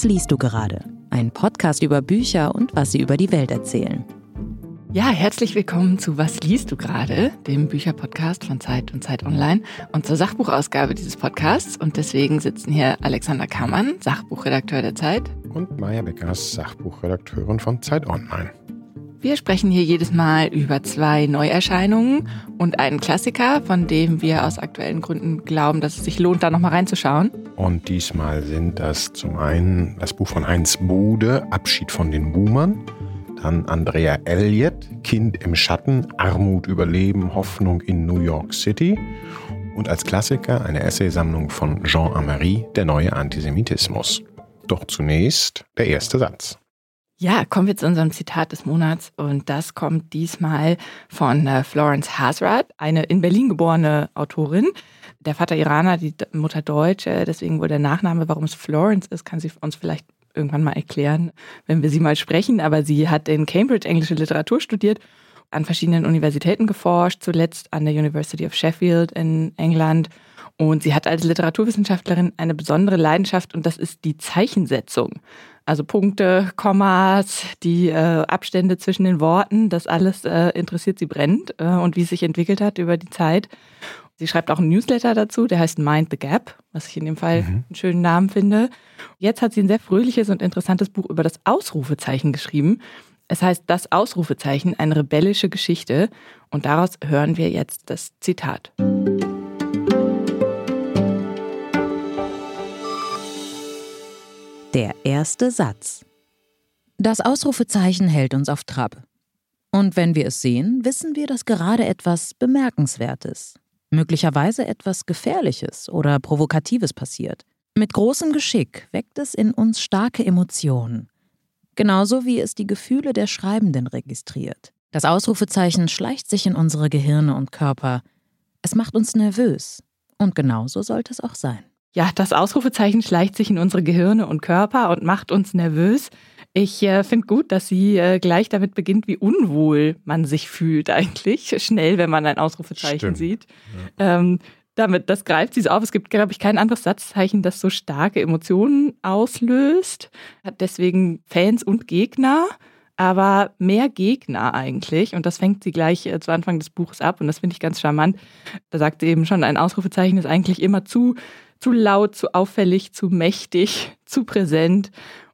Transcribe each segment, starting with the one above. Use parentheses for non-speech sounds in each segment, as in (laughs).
Was liest du gerade? Ein Podcast über Bücher und was sie über die Welt erzählen. Ja, herzlich willkommen zu Was liest du gerade, dem Bücherpodcast von Zeit und Zeit Online und zur Sachbuchausgabe dieses Podcasts. Und deswegen sitzen hier Alexander Kammann, Sachbuchredakteur der Zeit. Und Maja Beckers, Sachbuchredakteurin von Zeit Online. Wir sprechen hier jedes Mal über zwei Neuerscheinungen und einen Klassiker, von dem wir aus aktuellen Gründen glauben, dass es sich lohnt, da nochmal reinzuschauen. Und diesmal sind das zum einen das Buch von Heinz Bude, Abschied von den Boomern. Dann Andrea Elliott, Kind im Schatten, Armut überleben, Hoffnung in New York City. Und als Klassiker eine Essaysammlung von Jean Amery, Der neue Antisemitismus. Doch zunächst der erste Satz. Ja, kommen wir zu unserem Zitat des Monats und das kommt diesmal von äh, Florence Hasrat, eine in Berlin geborene Autorin. Der Vater Iraner, die Mutter Deutsche, deswegen wohl der Nachname, warum es Florence ist, kann sie uns vielleicht irgendwann mal erklären, wenn wir sie mal sprechen. Aber sie hat in Cambridge englische Literatur studiert, an verschiedenen Universitäten geforscht, zuletzt an der University of Sheffield in England. Und sie hat als Literaturwissenschaftlerin eine besondere Leidenschaft und das ist die Zeichensetzung. Also Punkte, Kommas, die äh, Abstände zwischen den Worten, das alles äh, interessiert sie brennend äh, und wie es sich entwickelt hat über die Zeit. Sie schreibt auch einen Newsletter dazu, der heißt Mind the Gap, was ich in dem Fall mhm. einen schönen Namen finde. Jetzt hat sie ein sehr fröhliches und interessantes Buch über das Ausrufezeichen geschrieben. Es heißt Das Ausrufezeichen, eine rebellische Geschichte. Und daraus hören wir jetzt das Zitat. Der erste Satz. Das Ausrufezeichen hält uns auf Trab. Und wenn wir es sehen, wissen wir, dass gerade etwas Bemerkenswertes, möglicherweise etwas Gefährliches oder Provokatives passiert. Mit großem Geschick weckt es in uns starke Emotionen, genauso wie es die Gefühle der Schreibenden registriert. Das Ausrufezeichen schleicht sich in unsere Gehirne und Körper. Es macht uns nervös. Und genauso sollte es auch sein. Ja, das Ausrufezeichen schleicht sich in unsere Gehirne und Körper und macht uns nervös. Ich äh, finde gut, dass sie äh, gleich damit beginnt, wie unwohl man sich fühlt eigentlich. Schnell, wenn man ein Ausrufezeichen Stimmt. sieht. Ja. Ähm, damit, das greift sie so auf. Es gibt, glaube ich, kein anderes Satzzeichen, das so starke Emotionen auslöst. Hat deswegen Fans und Gegner, aber mehr Gegner eigentlich. Und das fängt sie gleich äh, zu Anfang des Buches ab. Und das finde ich ganz charmant. Da sagt sie eben schon, ein Ausrufezeichen ist eigentlich immer zu zu laut, zu auffällig, zu mächtig, zu präsent.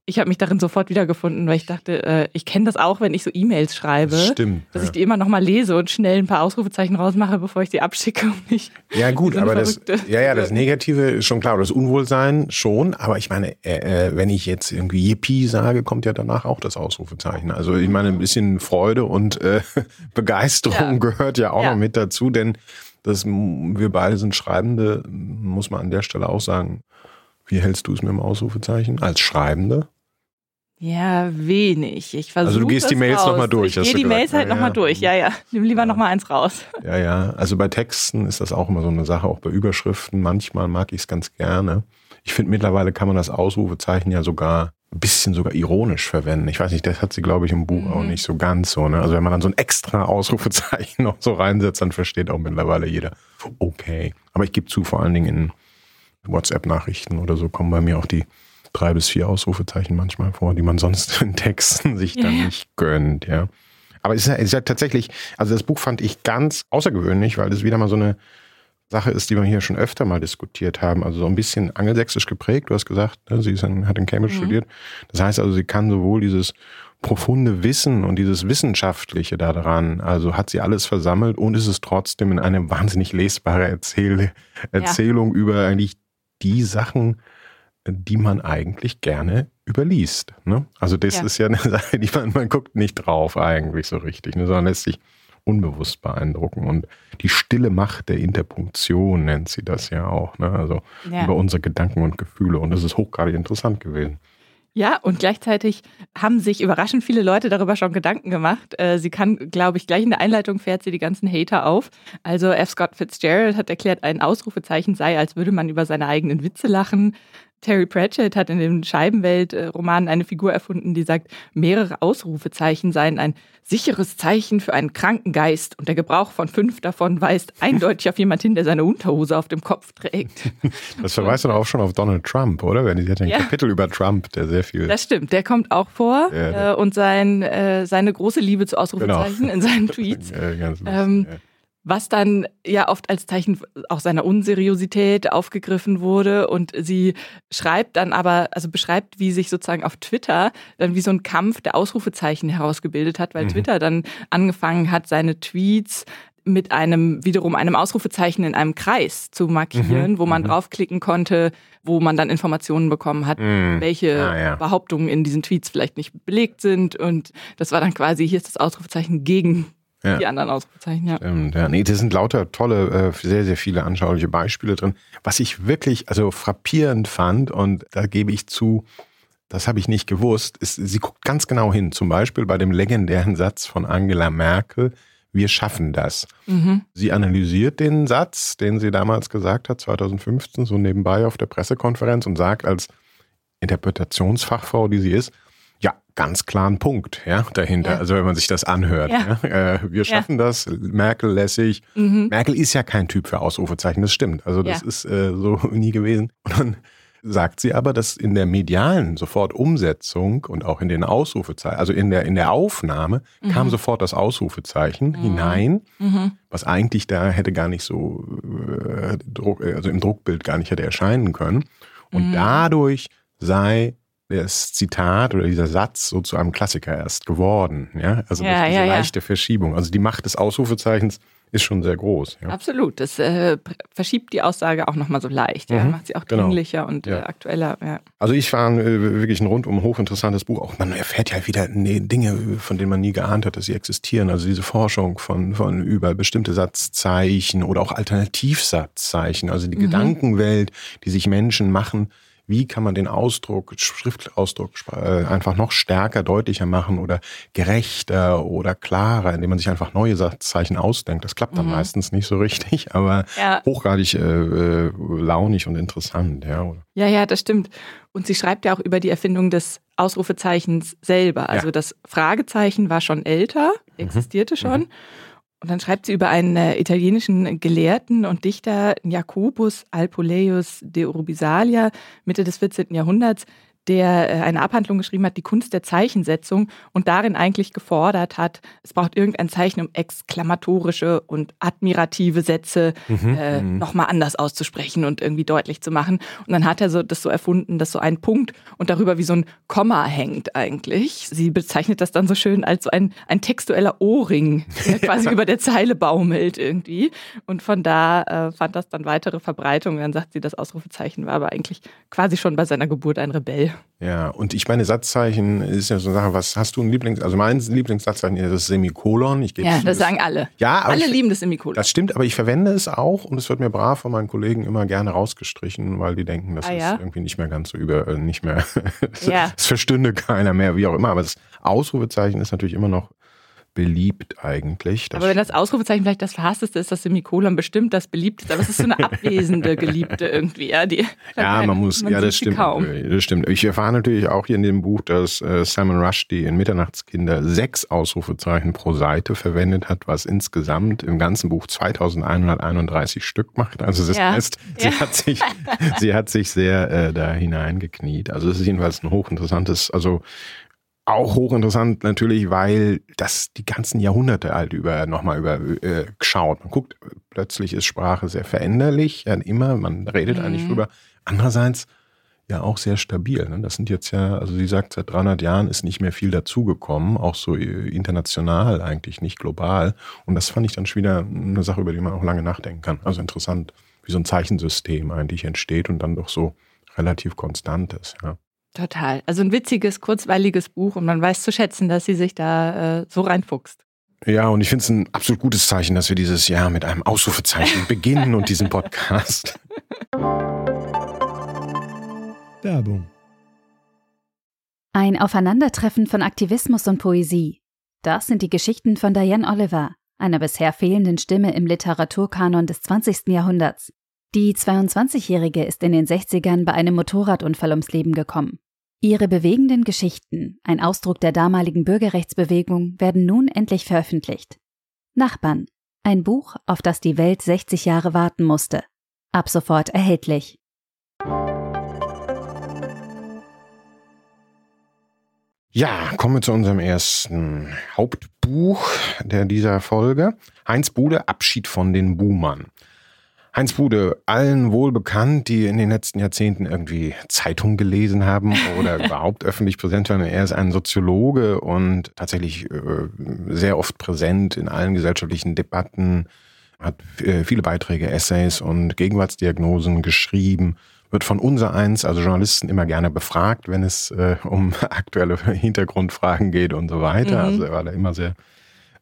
Ich habe mich darin sofort wiedergefunden, weil ich dachte, äh, ich kenne das auch, wenn ich so E-Mails schreibe. Das stimmt. Dass ja. ich die immer nochmal lese und schnell ein paar Ausrufezeichen rausmache, bevor ich sie abschicke. Und nicht ja, gut, aber das, ja, ja, das Negative ist schon klar, das Unwohlsein schon. Aber ich meine, äh, äh, wenn ich jetzt irgendwie Yippie sage, kommt ja danach auch das Ausrufezeichen. Also ich meine, ein bisschen Freude und äh, (laughs) Begeisterung ja. gehört ja auch noch mit dazu, denn dass wir beide sind Schreibende, muss man an der Stelle auch sagen. Wie hältst du es mit dem Ausrufezeichen? Als Schreibende? Ja, wenig. Ich also du gehst die Mails nochmal durch. Ich gehe die gesagt. Mails halt ja, nochmal ja. durch. Ja, ja. Nimm lieber ja. nochmal eins raus. Ja, ja. Also bei Texten ist das auch immer so eine Sache, auch bei Überschriften. Manchmal mag ich es ganz gerne. Ich finde mittlerweile kann man das Ausrufezeichen ja sogar bisschen sogar ironisch verwenden. Ich weiß nicht, das hat sie, glaube ich, im Buch mhm. auch nicht so ganz so. Ne? Also wenn man dann so ein extra Ausrufezeichen (laughs) noch so reinsetzt, dann versteht auch mittlerweile jeder, okay. Aber ich gebe zu, vor allen Dingen in WhatsApp-Nachrichten oder so kommen bei mir auch die drei bis vier Ausrufezeichen manchmal vor, die man sonst (laughs) in Texten sich dann ja. nicht gönnt, ja. Aber es ist, ja, es ist ja tatsächlich, also das Buch fand ich ganz außergewöhnlich, weil es wieder mal so eine Sache ist, die wir hier schon öfter mal diskutiert haben. Also so ein bisschen angelsächsisch geprägt. Du hast gesagt, ne, sie in, hat in Cambridge mhm. studiert. Das heißt also, sie kann sowohl dieses profunde Wissen und dieses Wissenschaftliche daran, also hat sie alles versammelt und ist es trotzdem in eine wahnsinnig lesbare Erzähl Erzählung ja. über eigentlich die Sachen, die man eigentlich gerne überliest. Ne? Also das ja. ist ja eine (laughs) Sache, die man, man guckt nicht drauf eigentlich so richtig, ne, sondern lässt sich unbewusst beeindrucken. Und die stille Macht der Interpunktion nennt sie das ja auch. Ne? Also ja. über unsere Gedanken und Gefühle. Und das ist hochgradig interessant gewesen. Ja, und gleichzeitig haben sich überraschend viele Leute darüber schon Gedanken gemacht. Äh, sie kann, glaube ich, gleich in der Einleitung fährt sie die ganzen Hater auf. Also F. Scott Fitzgerald hat erklärt, ein Ausrufezeichen sei, als würde man über seine eigenen Witze lachen. Terry Pratchett hat in dem Scheibenwelt-Roman eine Figur erfunden, die sagt, mehrere Ausrufezeichen seien ein sicheres Zeichen für einen kranken Geist und der Gebrauch von fünf davon weist (laughs) eindeutig auf jemand hin, der seine Unterhose auf dem Kopf trägt. (laughs) Das verweist dann auch schon auf Donald Trump, oder? Wenn sie hat ein ja. Kapitel über Trump, der sehr viel. Das stimmt, der kommt auch vor ja, äh, und sein, äh, seine große Liebe zu Ausrufezeichen genau. in seinen (laughs) Tweets. Ja, ganz lustig, ähm, was dann ja oft als Zeichen auch seiner Unseriosität aufgegriffen wurde. Und sie schreibt dann aber, also beschreibt, wie sich sozusagen auf Twitter dann wie so ein Kampf der Ausrufezeichen herausgebildet hat, weil mhm. Twitter dann angefangen hat, seine Tweets mit einem wiederum einem Ausrufezeichen in einem Kreis zu markieren, mhm. wo man mhm. draufklicken konnte, wo man dann Informationen bekommen hat, mhm. welche ah, ja. Behauptungen in diesen Tweets vielleicht nicht belegt sind. Und das war dann quasi, hier ist das Ausrufezeichen gegen ja. die anderen Ausrufezeichen, ja. Stimmt, ja. Nee, das sind lauter tolle, äh, sehr, sehr viele anschauliche Beispiele drin. Was ich wirklich, also frappierend fand, und da gebe ich zu, das habe ich nicht gewusst, ist, sie guckt ganz genau hin. Zum Beispiel bei dem legendären Satz von Angela Merkel, wir schaffen das. Mhm. Sie analysiert den Satz, den sie damals gesagt hat, 2015, so nebenbei auf der Pressekonferenz und sagt als Interpretationsfachfrau, die sie ist, ganz klaren Punkt ja, dahinter. Ja. Also wenn man sich das anhört. Ja. ja. Äh, wir schaffen das, Merkel lässig. Mhm. Merkel ist ja kein Typ für Ausrufezeichen, das stimmt. Also das ist äh, so (laughs) nie gewesen. Und dann sagt sie aber, dass in der medialen sofort Umsetzung und auch in den Ausrufezeichen, also in der, in der Aufnahme, mhm. kam sofort das Ausrufezeichen mhm. hinein, mhm. was eigentlich da hätte gar nicht so, äh, Druck, also im Druckbild gar nicht hätte erscheinen können. Und mhm. dadurch sei das Zitat oder dieser Satz so zu einem Klassiker erst geworden. Ja? Also ja, diese ja, leichte Verschiebung. Also die Macht des Ausrufezeichens ist schon sehr groß. Ja. Absolut. Das äh, verschiebt die Aussage auch nochmal so leicht. Ja? Mhm. Macht sie auch genau. dringlicher genau. und äh, aktueller. Ja. Also ich fand äh, wirklich ein rundum hochinteressantes Buch. Auch man erfährt ja wieder nee, Dinge, von denen man nie geahnt hat, dass sie existieren. Also diese Forschung von, von über bestimmte Satzzeichen oder auch Alternativsatzzeichen. Also die mhm. Gedankenwelt, die sich Menschen machen wie kann man den Ausdruck, Schriftausdruck äh, einfach noch stärker, deutlicher machen oder gerechter oder klarer, indem man sich einfach neue Satzzeichen ausdenkt. Das klappt dann mhm. meistens nicht so richtig, (laughs) aber ja. hochgradig äh, äh, launig und interessant. Ja. ja, ja, das stimmt. Und sie schreibt ja auch über die Erfindung des Ausrufezeichens selber. Also ja. das Fragezeichen war schon älter, mhm. existierte mhm. schon. Mhm. Und dann schreibt sie über einen äh, italienischen Gelehrten und Dichter Jacobus Alpoleius de Urbisalia Mitte des 14. Jahrhunderts, der äh, eine Abhandlung geschrieben hat, die Kunst der Zeichensetzung und darin eigentlich gefordert hat, es braucht irgendein Zeichen, um exklamatorische und admirative Sätze mhm, äh, mhm. nochmal anders auszusprechen und irgendwie deutlich zu machen. Und dann hat er so das so erfunden, dass so ein Punkt und darüber wie so ein Komma hängt eigentlich. Sie bezeichnet das dann so schön als so ein, ein textueller Ohrring, (laughs) der quasi über der Zeile baumelt irgendwie. Und von da äh, fand das dann weitere Verbreitung. Dann sagt sie, das Ausrufezeichen war aber eigentlich quasi schon bei seiner Geburt ein Rebell. Ja, und ich meine, Satzzeichen ist ja so eine Sache, was hast du ein Lieblings-, also mein Lieblingssatzzeichen ist das Semikolon. Ich ja, das, das sagen alle. Ja, alle ich, lieben das Semikolon. Das stimmt, aber ich verwende es auch und es wird mir brav von meinen Kollegen immer gerne rausgestrichen, weil die denken, das ah, ja? ist irgendwie nicht mehr ganz so über, äh, nicht mehr, (laughs) ja. es verstünde keiner mehr, wie auch immer. Aber das Ausrufezeichen ist natürlich immer noch beliebt eigentlich. Das aber wenn das Ausrufezeichen vielleicht das verhassteste ist, das Semikolon bestimmt das beliebteste, aber es ist so eine abwesende Geliebte irgendwie. Ja, die, ja man muss, man ja, das stimmt. Kaum. Das stimmt. Ich erfahre natürlich auch hier in dem Buch, dass äh, Salman Rushdie in Mitternachtskinder sechs Ausrufezeichen pro Seite verwendet hat, was insgesamt im ganzen Buch 2131 Stück macht. Also das ja. heißt, sie, ja. hat sich, sie hat sich sehr äh, da hineingekniet. Also es ist jedenfalls ein hochinteressantes, also auch hochinteressant natürlich, weil das die ganzen Jahrhunderte alt über nochmal über äh, schaut. Man guckt, plötzlich ist Sprache sehr veränderlich, ja, immer, man redet mhm. eigentlich drüber. Andererseits ja auch sehr stabil. Ne? Das sind jetzt ja, also sie sagt, seit 300 Jahren ist nicht mehr viel dazugekommen, auch so äh, international eigentlich, nicht global. Und das fand ich dann schon wieder eine Sache, über die man auch lange nachdenken kann. Also interessant, wie so ein Zeichensystem eigentlich entsteht und dann doch so relativ konstant ist. Ja. Total. Also ein witziges, kurzweiliges Buch und man weiß zu schätzen, dass sie sich da äh, so reinfuchst. Ja, und ich finde es ein absolut gutes Zeichen, dass wir dieses Jahr mit einem Ausrufezeichen (laughs) beginnen und diesen Podcast. (laughs) Werbung. Ein Aufeinandertreffen von Aktivismus und Poesie. Das sind die Geschichten von Diane Oliver, einer bisher fehlenden Stimme im Literaturkanon des 20. Jahrhunderts. Die 22-Jährige ist in den 60ern bei einem Motorradunfall ums Leben gekommen. Ihre bewegenden Geschichten, ein Ausdruck der damaligen Bürgerrechtsbewegung, werden nun endlich veröffentlicht. Nachbarn, ein Buch, auf das die Welt 60 Jahre warten musste. Ab sofort erhältlich. Ja, kommen wir zu unserem ersten Hauptbuch der dieser Folge. Heinz Bude, Abschied von den Boomern. Heinz Bude, allen wohl bekannt, die in den letzten Jahrzehnten irgendwie Zeitung gelesen haben oder (laughs) überhaupt öffentlich präsent waren. Er ist ein Soziologe und tatsächlich äh, sehr oft präsent in allen gesellschaftlichen Debatten, hat äh, viele Beiträge, Essays und Gegenwartsdiagnosen geschrieben wird von unser eins, also Journalisten, immer gerne befragt, wenn es äh, um (laughs) aktuelle Hintergrundfragen geht und so weiter. Mhm. Also er immer sehr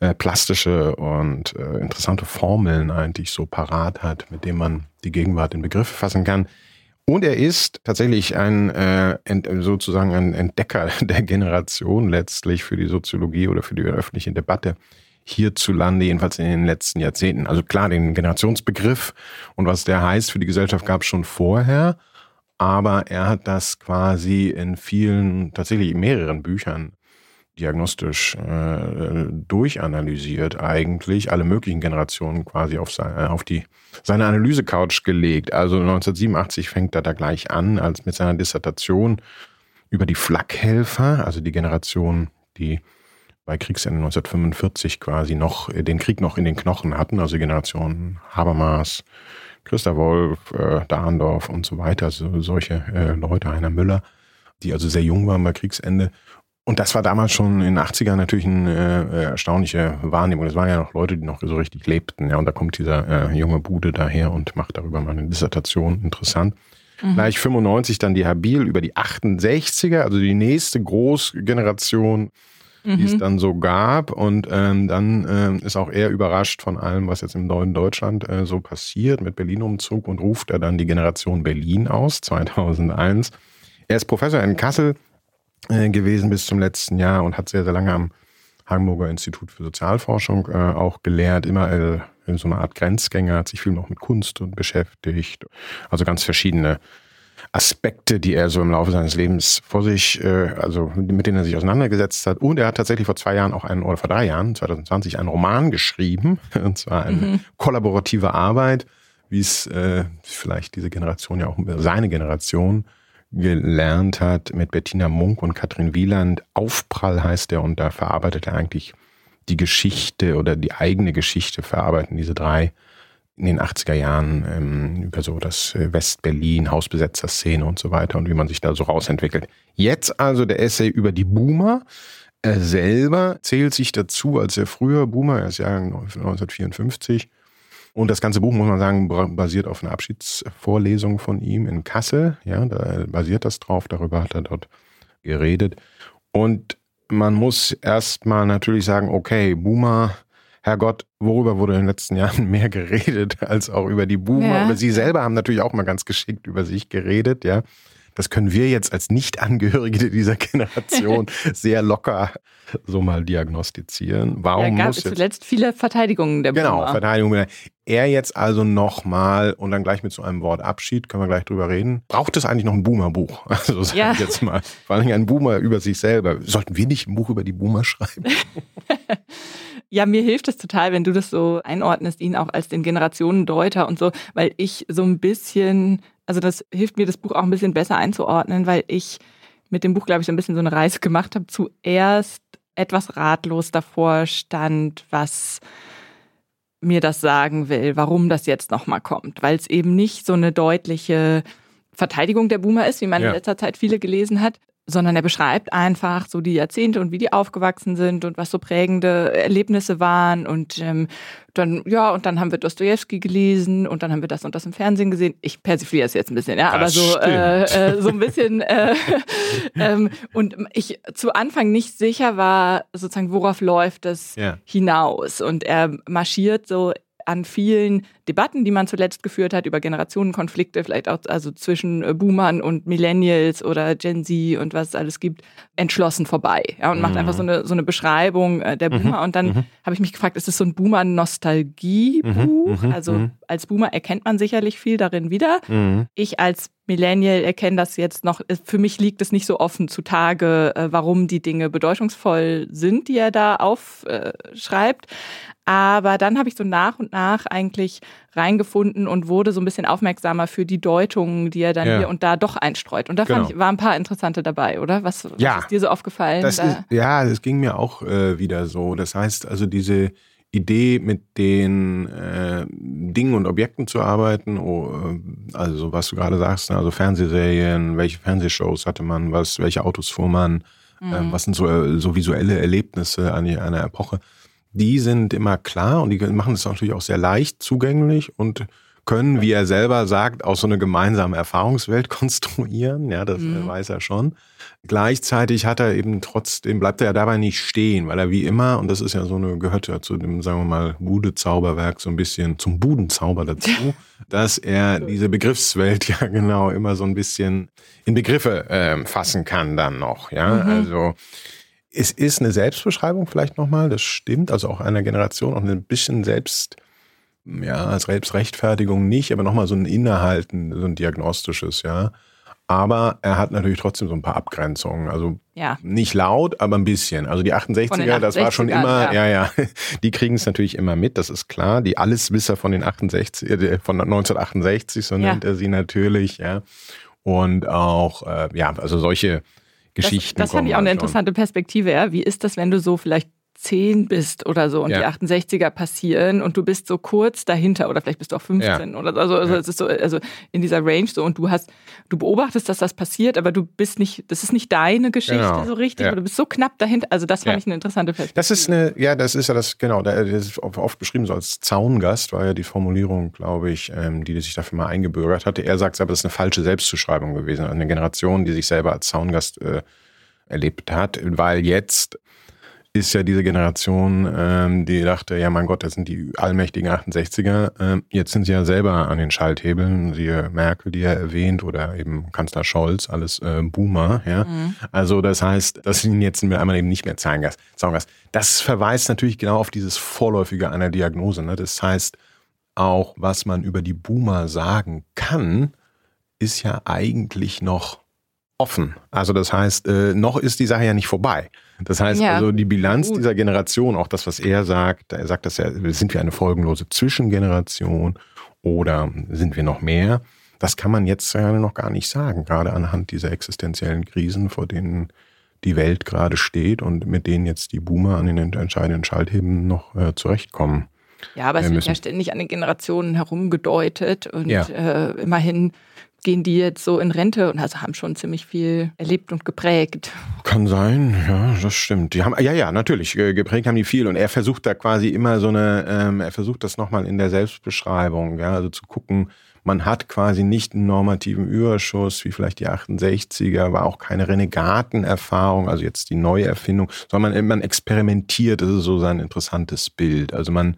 äh, plastische und äh, interessante Formeln eigentlich so parat hat, mit denen man die Gegenwart in Begriffe fassen kann. Und er ist tatsächlich ein äh, sozusagen ein Entdecker (laughs) der Generation letztlich für die Soziologie oder für die öffentliche Debatte hierzulande, jedenfalls in den letzten Jahrzehnten. Also klar, den Generationsbegriff und was der heißt für die Gesellschaft gab es schon vorher, aber er hat das quasi in vielen, tatsächlich in mehreren Büchern diagnostisch äh, durchanalysiert eigentlich, alle möglichen Generationen quasi auf, seine, auf die, seine Analyse-Couch gelegt. Also 1987 fängt er da gleich an, als mit seiner Dissertation über die Flakhelfer, also die Generation, die bei Kriegsende 1945 quasi noch äh, den Krieg noch in den Knochen hatten, also die Generation Habermas, Christa Wolf, äh, Dahndorf und so weiter, so, solche äh, Leute, Heiner Müller, die also sehr jung waren bei Kriegsende. Und das war damals schon in den 80ern natürlich eine äh, erstaunliche Wahrnehmung. Das waren ja noch Leute, die noch so richtig lebten. Ja, und da kommt dieser äh, junge Bude daher und macht darüber mal eine Dissertation. Interessant. Mhm. Gleich 95 dann die Habil über die 68er, also die nächste Großgeneration mhm. die es mhm. dann so gab. Und ähm, dann ähm, ist auch er überrascht von allem, was jetzt im neuen Deutschland äh, so passiert mit Berlin-Umzug und ruft er dann die Generation Berlin aus, 2001. Er ist Professor in Kassel äh, gewesen bis zum letzten Jahr und hat sehr, sehr lange am Hamburger Institut für Sozialforschung äh, auch gelehrt, immer äh, in so einer Art Grenzgänger, hat sich viel noch mit Kunst und beschäftigt. Also ganz verschiedene Aspekte, die er so im Laufe seines Lebens vor sich, äh, also mit denen er sich auseinandergesetzt hat. Und er hat tatsächlich vor zwei Jahren auch einen, oder vor drei Jahren, 2020, einen Roman geschrieben. (laughs) Und zwar eine mhm. kollaborative Arbeit, wie es äh, vielleicht diese Generation ja auch, seine Generation gelernt hat mit Bettina Munk und Katrin Wieland. Aufprall heißt er und da verarbeitet er eigentlich die Geschichte oder die eigene Geschichte verarbeiten diese drei in den 80er Jahren ähm, über so das äh, West-Berlin, Hausbesetzer-Szene und so weiter und wie man sich da so rausentwickelt. Jetzt also der Essay über die Boomer. Er selber zählt sich dazu als er früher Boomer, er ist ja 1954. Und das ganze Buch, muss man sagen, basiert auf einer Abschiedsvorlesung von ihm in Kassel. Ja, da basiert das drauf, darüber hat er dort geredet. Und man muss erstmal natürlich sagen, okay, Boomer Herrgott, worüber wurde in den letzten (laughs) Jahren mehr geredet als auch über die Boomer? Ja. Aber sie selber haben natürlich auch mal ganz geschickt über sich geredet, ja. Das können wir jetzt als Nicht-Angehörige dieser Generation (laughs) sehr locker so mal diagnostizieren. Warum ja, gab muss es zuletzt viele Verteidigungen der genau, Boomer. Genau, Verteidigungen. Er jetzt also nochmal und dann gleich mit so einem Wort Abschied, können wir gleich drüber reden. Braucht es eigentlich noch ein Boomer-Buch? (laughs) Also sag ja. ich jetzt mal. Vor allem ein Boomer über sich selber. Sollten wir nicht ein Buch über die Boomer schreiben? (laughs) Ja, mir hilft es total, wenn du das so einordnest, ihn auch als den Generationendeuter und so, weil ich so ein bisschen, also das hilft mir, das Buch auch ein bisschen besser einzuordnen, weil ich mit dem Buch, glaube ich, so ein bisschen so eine Reise gemacht habe. Zuerst etwas ratlos davor stand, was mir das sagen will, warum das jetzt nochmal kommt, weil es eben nicht so eine deutliche Verteidigung der Boomer ist, wie man ja. in letzter Zeit viele gelesen hat, sondern er beschreibt einfach so die Jahrzehnte und wie die aufgewachsen sind und was so prägende Erlebnisse waren und ähm, dann ja und dann haben wir Dostoevsky gelesen und dann haben wir das und das im Fernsehen gesehen. Ich persifliere es jetzt ein bisschen, ja, das aber so äh, äh, so ein bisschen äh, (laughs) ähm, und ich zu Anfang nicht sicher war sozusagen worauf läuft es ja. hinaus und er marschiert so an vielen Debatten, die man zuletzt geführt hat über Generationenkonflikte, vielleicht auch also zwischen äh, Boomern und Millennials oder Gen Z und was es alles gibt, entschlossen vorbei. Ja, und mhm. macht einfach so eine, so eine Beschreibung äh, der mhm. Boomer. Mhm. Und dann mhm. habe ich mich gefragt, ist es so ein Boomer-Nostalgie-Buch? Mhm. mhm. Also, als Boomer erkennt man sicherlich viel darin wieder. Mhm. Ich als Millennial erkenne das jetzt noch. Für mich liegt es nicht so offen zutage, äh, warum die Dinge bedeutungsvoll sind, die er da aufschreibt. Aber dann habe ich so nach und nach eigentlich reingefunden und wurde so ein bisschen aufmerksamer für die Deutungen, die er dann ja. hier und da doch einstreut. Und da genau. ich, waren ein paar interessante dabei, oder? Was, was ja. ist dir so aufgefallen? Das ist, ja, das ging mir auch äh, wieder so. Das heißt also, diese Idee, mit den äh, Dingen und Objekten zu arbeiten, oh, äh, also was du gerade sagst, ne, also Fernsehserien, welche Fernsehshows hatte man, was, welche Autos fuhr man, ähm, mhm. äh, was sind so, äh, so visuelle Erlebnisse an einer Epoche die sind immer klar und die machen es natürlich auch sehr leicht zugänglich und können, wie er selber sagt, auch so eine gemeinsame Erfahrungswelt (laughs) konstruieren. Ja, das mhm. weiß er schon. Gleichzeitig hat er eben trotzdem, bleibt er ja dabei nicht stehen, weil er wie immer, und das ist ja so eine, gehört ja zu dem, sagen wir mal, Bude-Zauberwerk so ein bisschen zum Budenzauber dazu, (laughs) dass er diese Begriffswelt (laughs) ja genau immer so ein bisschen in Begriffe äh, fassen kann dann noch. Ja, mhm. also es ist eine Selbstbeschreibung vielleicht nochmal, das stimmt, also auch einer Generation, auch ein bisschen selbst, ja, als Selbstrechtfertigung nicht, aber nochmal so ein Innehalten, so ein diagnostisches, ja. Aber er hat natürlich trotzdem so ein paar Abgrenzungen. Also ja. nicht laut, aber ein bisschen. Also die 68er, das war schon immer, ja, ja, ja (laughs) die kriegen es natürlich immer mit, das ist klar. Die Alleswisser von den 68, äh, von 1968, so ja. nennt er sie natürlich, ja. Und auch, äh, ja, also solche Geschichten. Das, das fand ich auch eine interessante Perspektive. Ja. Wie ist das, wenn du so vielleicht 10 bist oder so und ja. die 68er passieren und du bist so kurz dahinter oder vielleicht bist du auch 15 ja. oder so. Also, also ja. es ist so, also in dieser Range so und du hast, du beobachtest, dass das passiert, aber du bist nicht, das ist nicht deine Geschichte genau. so richtig, oder du bist so knapp dahinter. Also das fand ich eine interessante Perspektive. Das ist eine, ja, das ist ja das, genau, das ist oft beschrieben so als Zaungast, war ja die Formulierung, glaube ich, ähm, die sich dafür mal eingebürgert hatte. Er sagt aber, das ist eine falsche Selbstzuschreibung gewesen. Eine Generation, die sich selber als Zaungast äh, erlebt hat, weil jetzt ist ja diese Generation, ähm, die dachte, ja mein Gott, das sind die allmächtigen 68er. Ähm, jetzt sind sie ja selber an den Schalthebeln, siehe Merkel, die er erwähnt, oder eben Kanzler Scholz, alles äh, Boomer. Ja? Mhm. Also das heißt, das sind jetzt einmal eben nicht mehr Zahngas. Das verweist natürlich genau auf dieses Vorläufige einer Diagnose. Ne? Das heißt, auch was man über die Boomer sagen kann, ist ja eigentlich noch offen. Also das heißt, äh, noch ist die Sache ja nicht vorbei. Das heißt ja. also, die Bilanz Gut. dieser Generation, auch das, was er sagt, er sagt das ja, sind wir eine folgenlose Zwischengeneration oder sind wir noch mehr? Das kann man jetzt ja noch gar nicht sagen, gerade anhand dieser existenziellen Krisen, vor denen die Welt gerade steht und mit denen jetzt die Boomer an den entscheidenden Schaltheben noch äh, zurechtkommen. Ja, aber es wird ja ständig an den Generationen herumgedeutet und ja. äh, immerhin gehen die jetzt so in Rente und also haben schon ziemlich viel erlebt und geprägt. Kann sein, ja, das stimmt. Die haben, ja, ja, natürlich, geprägt haben die viel und er versucht da quasi immer so eine, ähm, er versucht das nochmal in der Selbstbeschreibung, ja, also zu gucken, man hat quasi nicht einen normativen Überschuss, wie vielleicht die 68er, war auch keine Renegatenerfahrung, also jetzt die Neuerfindung, sondern man, man experimentiert, das ist so sein interessantes Bild. Also man,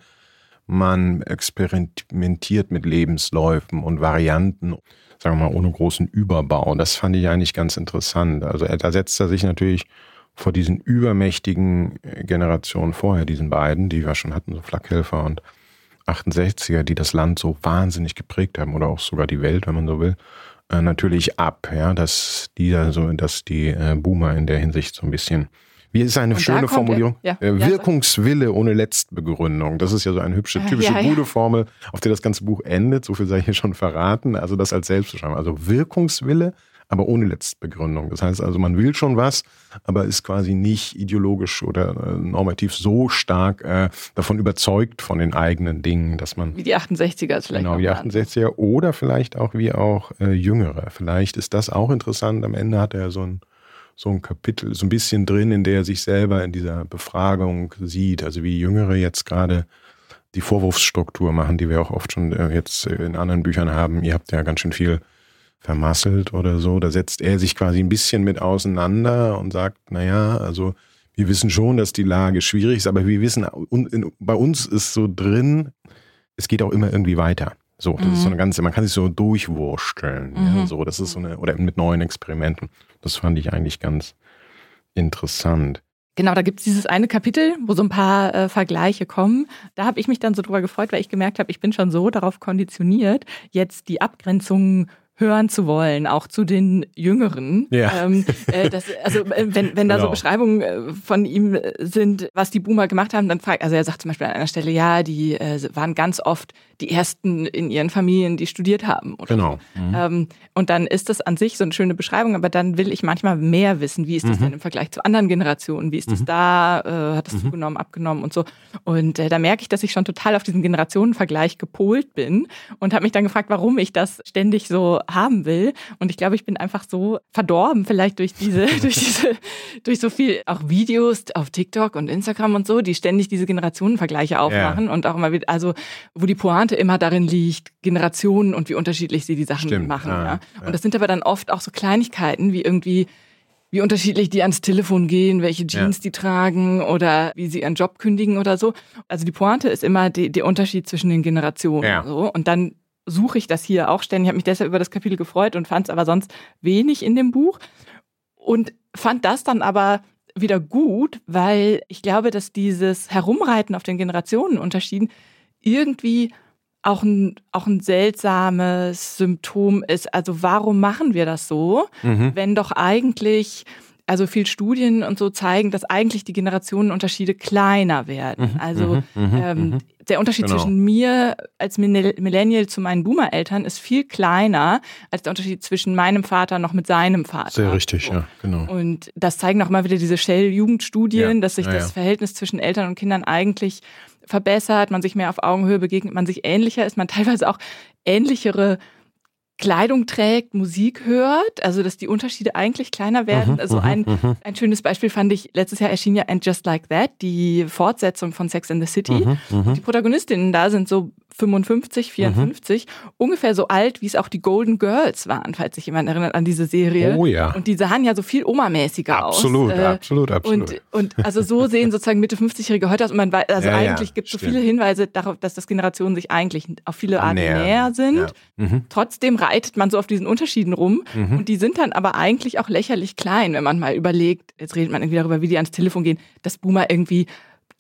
man experimentiert mit Lebensläufen und Varianten sagen wir mal, ohne großen Überbau. Das fand ich eigentlich ganz interessant. Also da setzt er sich natürlich vor diesen übermächtigen äh, Generationen vorher, diesen beiden, die wir schon hatten, so Flakhelfer und 68er, die das Land so wahnsinnig geprägt haben oder auch sogar die Welt, wenn man so will, äh, natürlich ab, ja, dass die da so, dass die äh, Boomer in der Hinsicht so ein bisschen wie ist eine und schöne Formulierung? Ja. Äh, Wirkungswille ohne Letztbegründung. Das ist ja so eine hübsche, typische ja, ja. gute Formel, auf der das ganze Buch endet. So viel sei hier schon verraten. Also das als Selbstbeschreibung. Also Wirkungswille, aber ohne Letztbegründung. Das heißt also, man will schon was, aber ist quasi nicht ideologisch oder äh, normativ so stark äh, davon überzeugt von den eigenen Dingen, dass man. Wie die 68er vielleicht. Genau, wie die 68er oder vielleicht auch wie auch äh, Jüngere. Vielleicht ist das auch interessant. Am Ende hat er so ein so ein Kapitel, so ein bisschen drin, in der er sich selber in dieser Befragung sieht. Also wie Jüngere jetzt gerade die Vorwurfsstruktur machen, die wir auch oft schon äh, jetzt in anderen Büchern haben. Ihr habt ja ganz schön viel vermasselt oder so. Da setzt er sich quasi ein bisschen mit auseinander und sagt, naja, also wir wissen schon, dass die Lage schwierig ist, aber wir wissen, bei uns ist so drin, es geht auch immer irgendwie weiter. So, das mhm. ist so mhm. eine ganze, man kann sich so durchwursteln. Mhm. Ja, so, das ist so eine, oder mit neuen Experimenten. Das fand ich eigentlich ganz interessant. Genau, da gibt es dieses eine Kapitel, wo so ein paar äh, Vergleiche kommen. Da habe ich mich dann so drüber gefreut, weil ich gemerkt habe, ich bin schon so darauf konditioniert, jetzt die Abgrenzungen hören zu wollen, auch zu den Jüngeren. Ja. Ähm, äh, das, also äh, wenn, wenn da genau. so Beschreibungen äh, von ihm sind, was die Boomer gemacht haben, dann fragt, also er sagt zum Beispiel an einer Stelle, ja, die äh, waren ganz oft die ersten in ihren Familien, die studiert haben. genau. So. Mhm. Ähm, und dann ist das an sich so eine schöne Beschreibung, aber dann will ich manchmal mehr wissen. Wie ist das mhm. denn im Vergleich zu anderen Generationen? Wie ist das mhm. da? Äh, hat das mhm. zugenommen, abgenommen und so? Und äh, da merke ich, dass ich schon total auf diesen Generationenvergleich gepolt bin und habe mich dann gefragt, warum ich das ständig so haben will. Und ich glaube, ich bin einfach so verdorben, vielleicht durch diese, (laughs) durch diese, durch so viel auch Videos auf TikTok und Instagram und so, die ständig diese Generationenvergleiche aufmachen ja. und auch immer wieder, also wo die Pointe immer darin liegt, Generationen und wie unterschiedlich sie die Sachen Stimmt, machen. Ja, ja. Und das sind aber dann oft auch so Kleinigkeiten wie irgendwie wie unterschiedlich die ans Telefon gehen, welche Jeans ja. die tragen oder wie sie ihren Job kündigen oder so. Also die Pointe ist immer die, der Unterschied zwischen den Generationen. Ja. So. Und dann suche ich das hier auch ständig. Ich habe mich deshalb über das Kapitel gefreut und fand es aber sonst wenig in dem Buch. Und fand das dann aber wieder gut, weil ich glaube, dass dieses Herumreiten auf den Generationenunterschieden irgendwie auch ein, auch ein seltsames Symptom ist. Also warum machen wir das so, mhm. wenn doch eigentlich also viel Studien und so zeigen, dass eigentlich die Generationenunterschiede kleiner werden. Mhm, also mhm, mhm, ähm, mhm. Der Unterschied genau. zwischen mir als Millennial zu meinen Boomer-Eltern ist viel kleiner als der Unterschied zwischen meinem Vater noch mit seinem Vater. Sehr richtig, so. ja, genau. Und das zeigen auch mal wieder diese Shell-Jugendstudien, ja, dass sich ja, das ja. Verhältnis zwischen Eltern und Kindern eigentlich verbessert, man sich mehr auf Augenhöhe begegnet, man sich ähnlicher ist, man (laughs) teilweise auch ähnlichere Kleidung trägt, Musik hört, also dass die Unterschiede eigentlich kleiner werden. Mhm, also ein, mhm. ein schönes Beispiel fand ich, letztes Jahr erschien ja And Just Like That, die Fortsetzung von Sex in the City. Mhm, mhm. die Protagonistinnen da sind so 55, 54, mhm. ungefähr so alt, wie es auch die Golden Girls waren, falls sich jemand erinnert an diese Serie. Oh ja. Und die sahen ja so viel Oma-mäßiger aus. Absolut, äh, absolut, absolut. Und, und also so (laughs) sehen sozusagen Mitte 50-Jährige heute aus. Und man weiß, also ja, eigentlich ja, gibt es so viele Hinweise darauf, dass das Generationen sich eigentlich auf viele Arten näher, näher sind. Ja. Mhm. Trotzdem reitet man so auf diesen Unterschieden rum. Mhm. Und die sind dann aber eigentlich auch lächerlich klein, wenn man mal überlegt, jetzt redet man irgendwie darüber, wie die ans Telefon gehen, dass Boomer irgendwie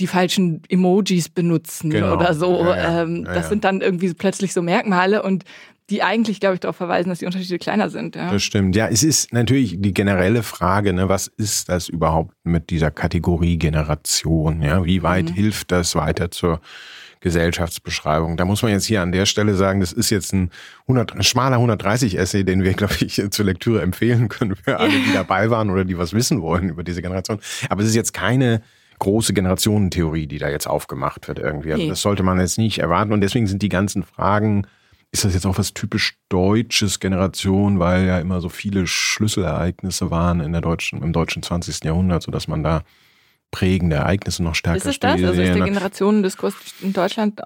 die falschen Emojis benutzen genau. oder so. Ja, ja. Ähm, ja, das sind dann irgendwie plötzlich so Merkmale und die eigentlich, glaube ich, darauf verweisen, dass die Unterschiede kleiner sind. Ja. Das stimmt. Ja, es ist natürlich die generelle Frage, ne, was ist das überhaupt mit dieser Kategorie Generation? Ja, wie weit mhm. hilft das weiter zur Gesellschaftsbeschreibung. Da muss man jetzt hier an der Stelle sagen, das ist jetzt ein, 100, ein schmaler 130-Essay, den wir, (laughs) glaube ich, zur Lektüre empfehlen können für alle, die dabei waren oder die was wissen wollen über diese Generation. Aber es ist jetzt keine große Generationentheorie, die da jetzt aufgemacht wird irgendwie. Also das sollte man jetzt nicht erwarten. Und deswegen sind die ganzen Fragen, ist das jetzt auch was typisch deutsches Generation, weil ja immer so viele Schlüsselereignisse waren in der deutschen, im deutschen 20. Jahrhundert, sodass man da prägende Ereignisse noch stärker Ist es das? Also ist der Generationendiskurs in Deutschland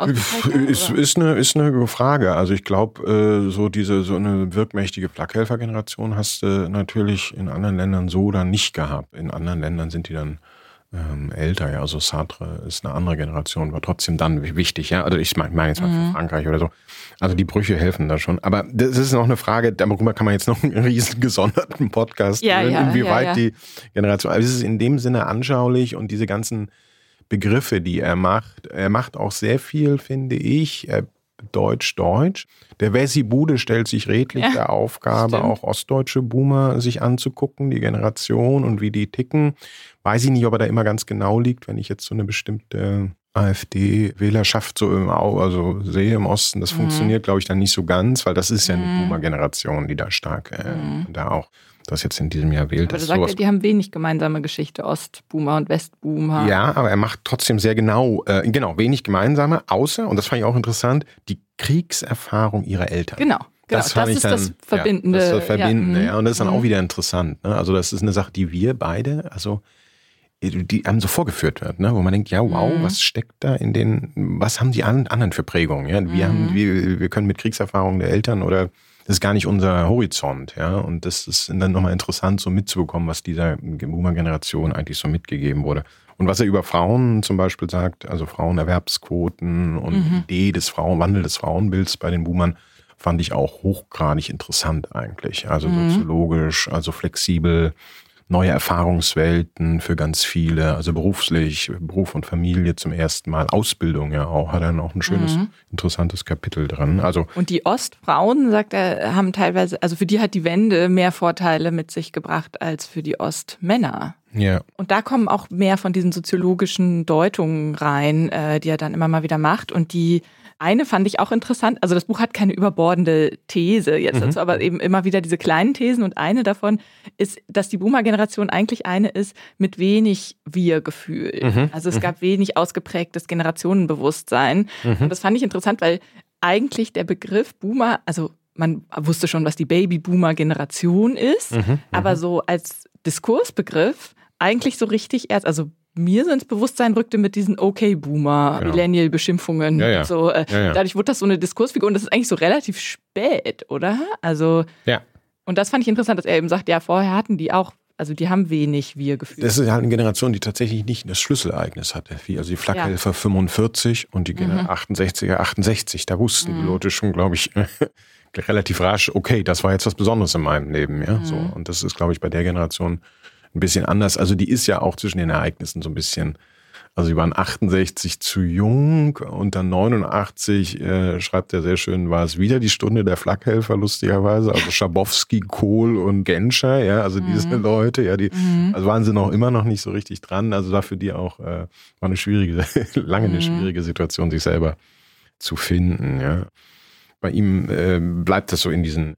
ist, ist, eine, ist eine Frage. Also ich glaube, äh, so diese so eine wirkmächtige Flakhelfer-Generation hast du natürlich in anderen Ländern so dann nicht gehabt. In anderen Ländern sind die dann ähm, älter, ja, also Sartre ist eine andere Generation, war trotzdem dann wichtig, ja. Also ich meine mein jetzt mal mhm. für Frankreich oder so. Also die Brüche helfen da schon. Aber das ist noch eine Frage, darüber kann man jetzt noch einen riesen gesonderten Podcast ja, hören, ja, inwieweit ja, die Generation. Also es ist in dem Sinne anschaulich und diese ganzen Begriffe, die er macht, er macht auch sehr viel, finde ich. Er Deutsch-Deutsch. Der Wessi Bude stellt sich redlich ja, der Aufgabe, stimmt. auch ostdeutsche Boomer sich anzugucken, die Generation und wie die ticken. Weiß ich nicht, ob er da immer ganz genau liegt, wenn ich jetzt so eine bestimmte AfD-Wählerschaft so im Au also sehe im Osten. Das mhm. funktioniert, glaube ich, dann nicht so ganz, weil das ist ja eine mhm. Boomer-Generation, die da stark äh, mhm. da auch das jetzt in diesem Jahr wählt. Aber du sagst ja, die haben wenig gemeinsame Geschichte, Ostboomer und Westboomer. Ja, aber er macht trotzdem sehr genau, äh, genau, wenig gemeinsame, außer, und das fand ich auch interessant, die Kriegserfahrung ihrer Eltern. Genau. Genau, das, das ist dann, das Verbindende. Ja, das ist das Verbindende, ja. ja. Und das ist dann mhm. auch wieder interessant. Ne? Also das ist eine Sache, die wir beide, also die einem so vorgeführt wird, ne? wo man denkt, ja, wow, mhm. was steckt da in den, was haben die anderen für Prägungen? Ja? Wir, mhm. haben, wir, wir können mit Kriegserfahrungen der Eltern oder das ist gar nicht unser Horizont, ja. Und das ist dann nochmal interessant, so mitzubekommen, was dieser Boomer-Generation eigentlich so mitgegeben wurde. Und was er über Frauen zum Beispiel sagt, also Frauenerwerbsquoten und mhm. Idee des Frauen, Wandel des Frauenbilds bei den Boomern, fand ich auch hochgradig interessant eigentlich. Also mhm. soziologisch, also flexibel neue Erfahrungswelten für ganz viele, also beruflich, Beruf und Familie zum ersten Mal, Ausbildung ja auch, hat dann auch ein schönes, mhm. interessantes Kapitel dran. Also und die Ostfrauen, sagt er, haben teilweise, also für die hat die Wende mehr Vorteile mit sich gebracht als für die Ostmänner. Ja. Und da kommen auch mehr von diesen soziologischen Deutungen rein, äh, die er dann immer mal wieder macht und die eine fand ich auch interessant. Also das Buch hat keine überbordende These jetzt mhm. dazu, aber eben immer wieder diese kleinen Thesen. Und eine davon ist, dass die Boomer-Generation eigentlich eine ist mit wenig Wir-Gefühl. Mhm. Also es mhm. gab wenig ausgeprägtes Generationenbewusstsein. Mhm. Und das fand ich interessant, weil eigentlich der Begriff Boomer, also man wusste schon, was die Baby-Boomer-Generation ist, mhm. aber mhm. so als Diskursbegriff eigentlich so richtig erst, also mir so ins Bewusstsein rückte mit diesen Okay-Boomer, genau. Millennial-Beschimpfungen. Ja, ja. So, äh, ja, Dadurch wurde das so eine Diskursfigur und das ist eigentlich so relativ spät, oder? Also. Ja. Und das fand ich interessant, dass er eben sagt, ja, vorher hatten die auch also die haben wenig Wir-Gefühl. Das ist halt eine Generation, die tatsächlich nicht das Schlüsselereignis hatte. Wie also die Flakhelfer ja. 45 und die mhm. 68er 68. Da wussten mhm. die Leute schon, glaube ich, (laughs) relativ rasch, okay, das war jetzt was Besonderes in meinem Leben. Ja? Mhm. So, und das ist, glaube ich, bei der Generation ein bisschen anders. Also die ist ja auch zwischen den Ereignissen so ein bisschen, also die waren 68 zu jung und dann 89, äh, schreibt er sehr schön, war es wieder die Stunde der Flakhelfer, lustigerweise. Also (laughs) Schabowski, Kohl und Genscher, ja, also diese mhm. Leute, ja, die, mhm. also waren sie noch immer noch nicht so richtig dran. Also dafür die auch, äh, war eine schwierige, (laughs) lange eine mhm. schwierige Situation, sich selber zu finden, ja. Bei ihm äh, bleibt das so in diesen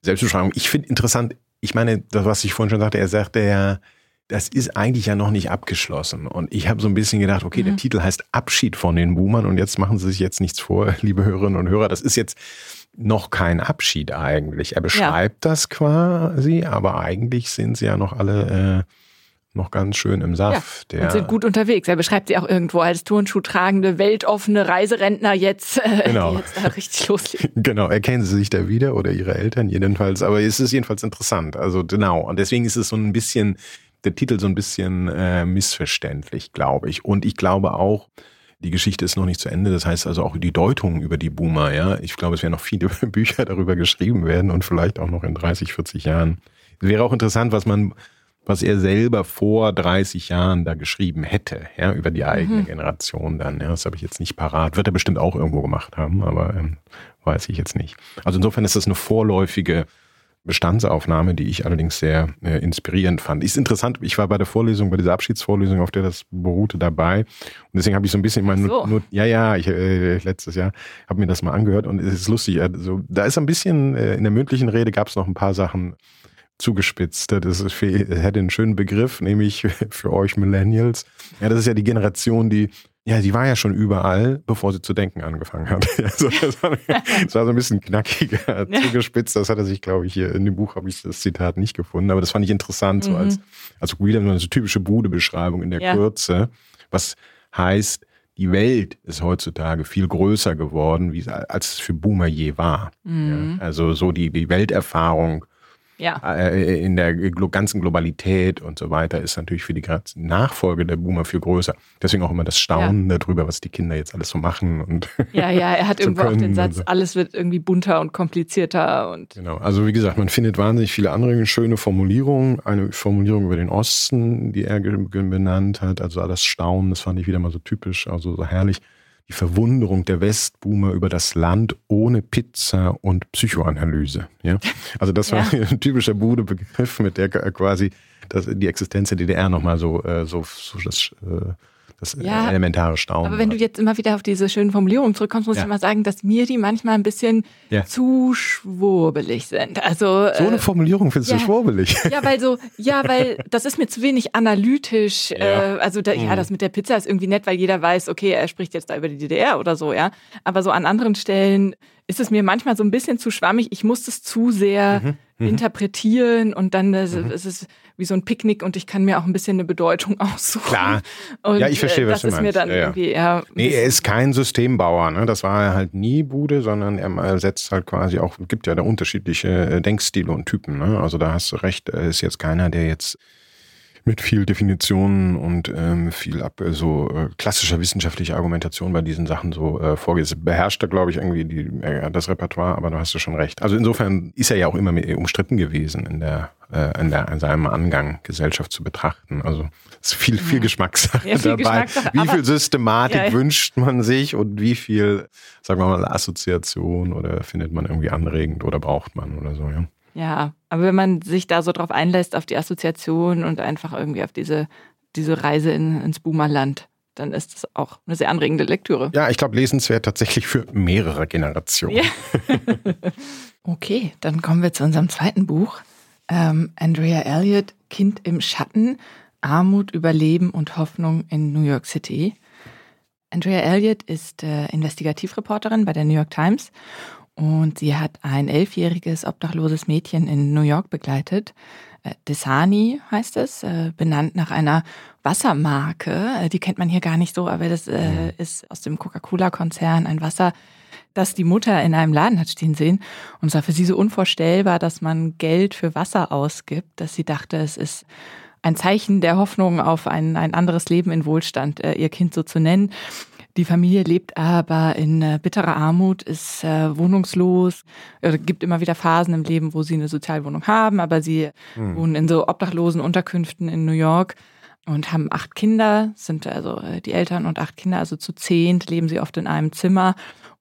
Selbstbeschreibungen. Ich finde interessant, ich meine, das, was ich vorhin schon sagte, er sagte ja, das ist eigentlich ja noch nicht abgeschlossen. Und ich habe so ein bisschen gedacht, okay, mhm. der Titel heißt Abschied von den Boomern und jetzt machen Sie sich jetzt nichts vor, (laughs) liebe Hörerinnen und Hörer. Das ist jetzt noch kein Abschied eigentlich. Er beschreibt ja. das quasi, aber eigentlich sind sie ja noch alle äh, noch ganz schön im Saft. Ja, und sind gut unterwegs. Er beschreibt sie auch irgendwo als turnschuhtragende, weltoffene Reiserentner jetzt, äh, genau. die jetzt da richtig (laughs) loslegen. genau, erkennen sie sich da wieder oder ihre Eltern jedenfalls. Aber es ist jedenfalls interessant. Also genau. Und deswegen ist es so ein bisschen, der Titel so ein bisschen äh, missverständlich, glaube ich. Und ich glaube auch, die Geschichte ist noch nicht zu Ende. Das heißt also auch die Deutung über die Boomer, ja. Ich glaube, es werden noch viele (laughs) Bücher darüber geschrieben werden und vielleicht auch noch in 30, 40 Jahren. Es wäre auch interessant, was man was er selber vor 30 Jahren da geschrieben hätte, ja, über die eigene mhm. Generation dann. Ja, das habe ich jetzt nicht parat. Wird er bestimmt auch irgendwo gemacht haben, aber ähm, weiß ich jetzt nicht. Also insofern ist das eine vorläufige Bestandsaufnahme, die ich allerdings sehr äh, inspirierend fand. Ist interessant, ich war bei der Vorlesung, bei dieser Abschiedsvorlesung, auf der das beruhte, dabei. Und deswegen habe ich so ein bisschen mein so. Not, ja, ja, ich, äh, letztes Jahr habe mir das mal angehört und es ist lustig. Also, da ist ein bisschen, äh, in der mündlichen Rede gab es noch ein paar Sachen, zugespitzt. Das ist für, hätte einen schönen Begriff, nämlich (laughs) für euch Millennials. Ja, das ist ja die Generation, die ja, die war ja schon überall, bevor sie zu denken angefangen hat. (laughs) Also, das, war, das war so ein bisschen knackiger, (laughs) zugespitzt. Das hat er sich, glaube ich, hier in dem Buch habe ich das Zitat nicht gefunden, aber das fand ich interessant, so mhm. als, als William, so eine typische Bude-Beschreibung in der ja. Kürze. Was heißt, die Welt ist heutzutage viel größer geworden, wie, als es für Boomer je war. Mhm. Ja, also so die, die Welterfahrung ja. Äh, in der ganzen Globalität und so weiter ist natürlich für die Nachfolge der Boomer viel größer. Deswegen auch immer das Staunen ja. darüber, was die Kinder jetzt alles so machen und ja, ja, er hat (laughs) so irgendwo auch den Satz, so. alles wird irgendwie bunter und komplizierter und genau. Also wie gesagt, man findet wahnsinnig viele andere schöne Formulierungen. Eine Formulierung über den Osten, die er benannt hat, also das Staunen, das fand ich wieder mal so typisch, also so herrlich die Verwunderung der Westboomer über das Land ohne Pizza und Psychoanalyse. Ja? Also das war ja. (laughs) ein typischer Bude-Begriff, mit der quasi das, die Existenz der DDR nochmal so, äh, so, so das äh, das ja, elementare Staunen. Aber wenn du jetzt immer wieder auf diese schönen Formulierungen zurückkommst, muss ja. ich mal sagen, dass mir die manchmal ein bisschen ja. zu schwurbelig sind. Also so eine äh, Formulierung findest ja, du schwurbelig? Ja, weil so, ja, weil das ist mir zu wenig analytisch. Äh, also da, ja, mhm. das mit der Pizza ist irgendwie nett, weil jeder weiß, okay, er spricht jetzt da über die DDR oder so, ja. Aber so an anderen Stellen ist es mir manchmal so ein bisschen zu schwammig. Ich muss es zu sehr mhm, mhm. interpretieren und dann mhm. ist es wie so ein Picknick und ich kann mir auch ein bisschen eine Bedeutung (laughs) aussuchen. Klar. Und ja, ich verstehe, was das du meinst. Ist mir dann ja, ja. irgendwie eher. Nee, er ist kein Systembauer, ne? Das war er halt nie, Bude, sondern er setzt halt quasi auch, gibt ja da unterschiedliche äh, Denkstile und Typen, ne? Also da hast du recht, er ist jetzt keiner, der jetzt mit viel Definitionen und ähm, viel ab, so äh, klassischer wissenschaftlicher Argumentation bei diesen Sachen so äh, vorgeht. Beherrscht er, glaube ich, irgendwie die, äh, das Repertoire, aber du hast du schon recht. Also insofern ist er ja auch immer umstritten gewesen in der äh, in, der, in seinem Angang Gesellschaft zu betrachten. Also es ist viel, viel Geschmackssache ja, viel dabei. Geschmackssache, wie viel Systematik ja, ja. wünscht man sich und wie viel, sagen wir mal, Assoziation oder findet man irgendwie anregend oder braucht man oder so, ja. Ja, aber wenn man sich da so drauf einlässt, auf die Assoziation und einfach irgendwie auf diese, diese Reise in, ins Boomerland, dann ist das auch eine sehr anregende Lektüre. Ja, ich glaube, lesenswert tatsächlich für mehrere Generationen. Ja. (laughs) okay, dann kommen wir zu unserem zweiten Buch. Ähm, Andrea Elliott, Kind im Schatten, Armut, Überleben und Hoffnung in New York City. Andrea Elliott ist äh, Investigativreporterin bei der New York Times und sie hat ein elfjähriges obdachloses Mädchen in New York begleitet. Äh, Desani heißt es, äh, benannt nach einer Wassermarke. Äh, die kennt man hier gar nicht so, aber das mhm. ist aus dem Coca-Cola-Konzern ein Wasser, das die Mutter in einem Laden hat stehen sehen. Und es war für sie so unvorstellbar, dass man Geld für Wasser ausgibt, dass sie dachte, es ist ein Zeichen der Hoffnung auf ein, ein anderes Leben in Wohlstand, ihr Kind so zu nennen. Die Familie lebt aber in äh, bitterer Armut, ist äh, wohnungslos, äh, gibt immer wieder Phasen im Leben, wo sie eine Sozialwohnung haben, aber sie hm. wohnen in so obdachlosen Unterkünften in New York und haben acht Kinder, sind also äh, die Eltern und acht Kinder, also zu zehnt leben sie oft in einem Zimmer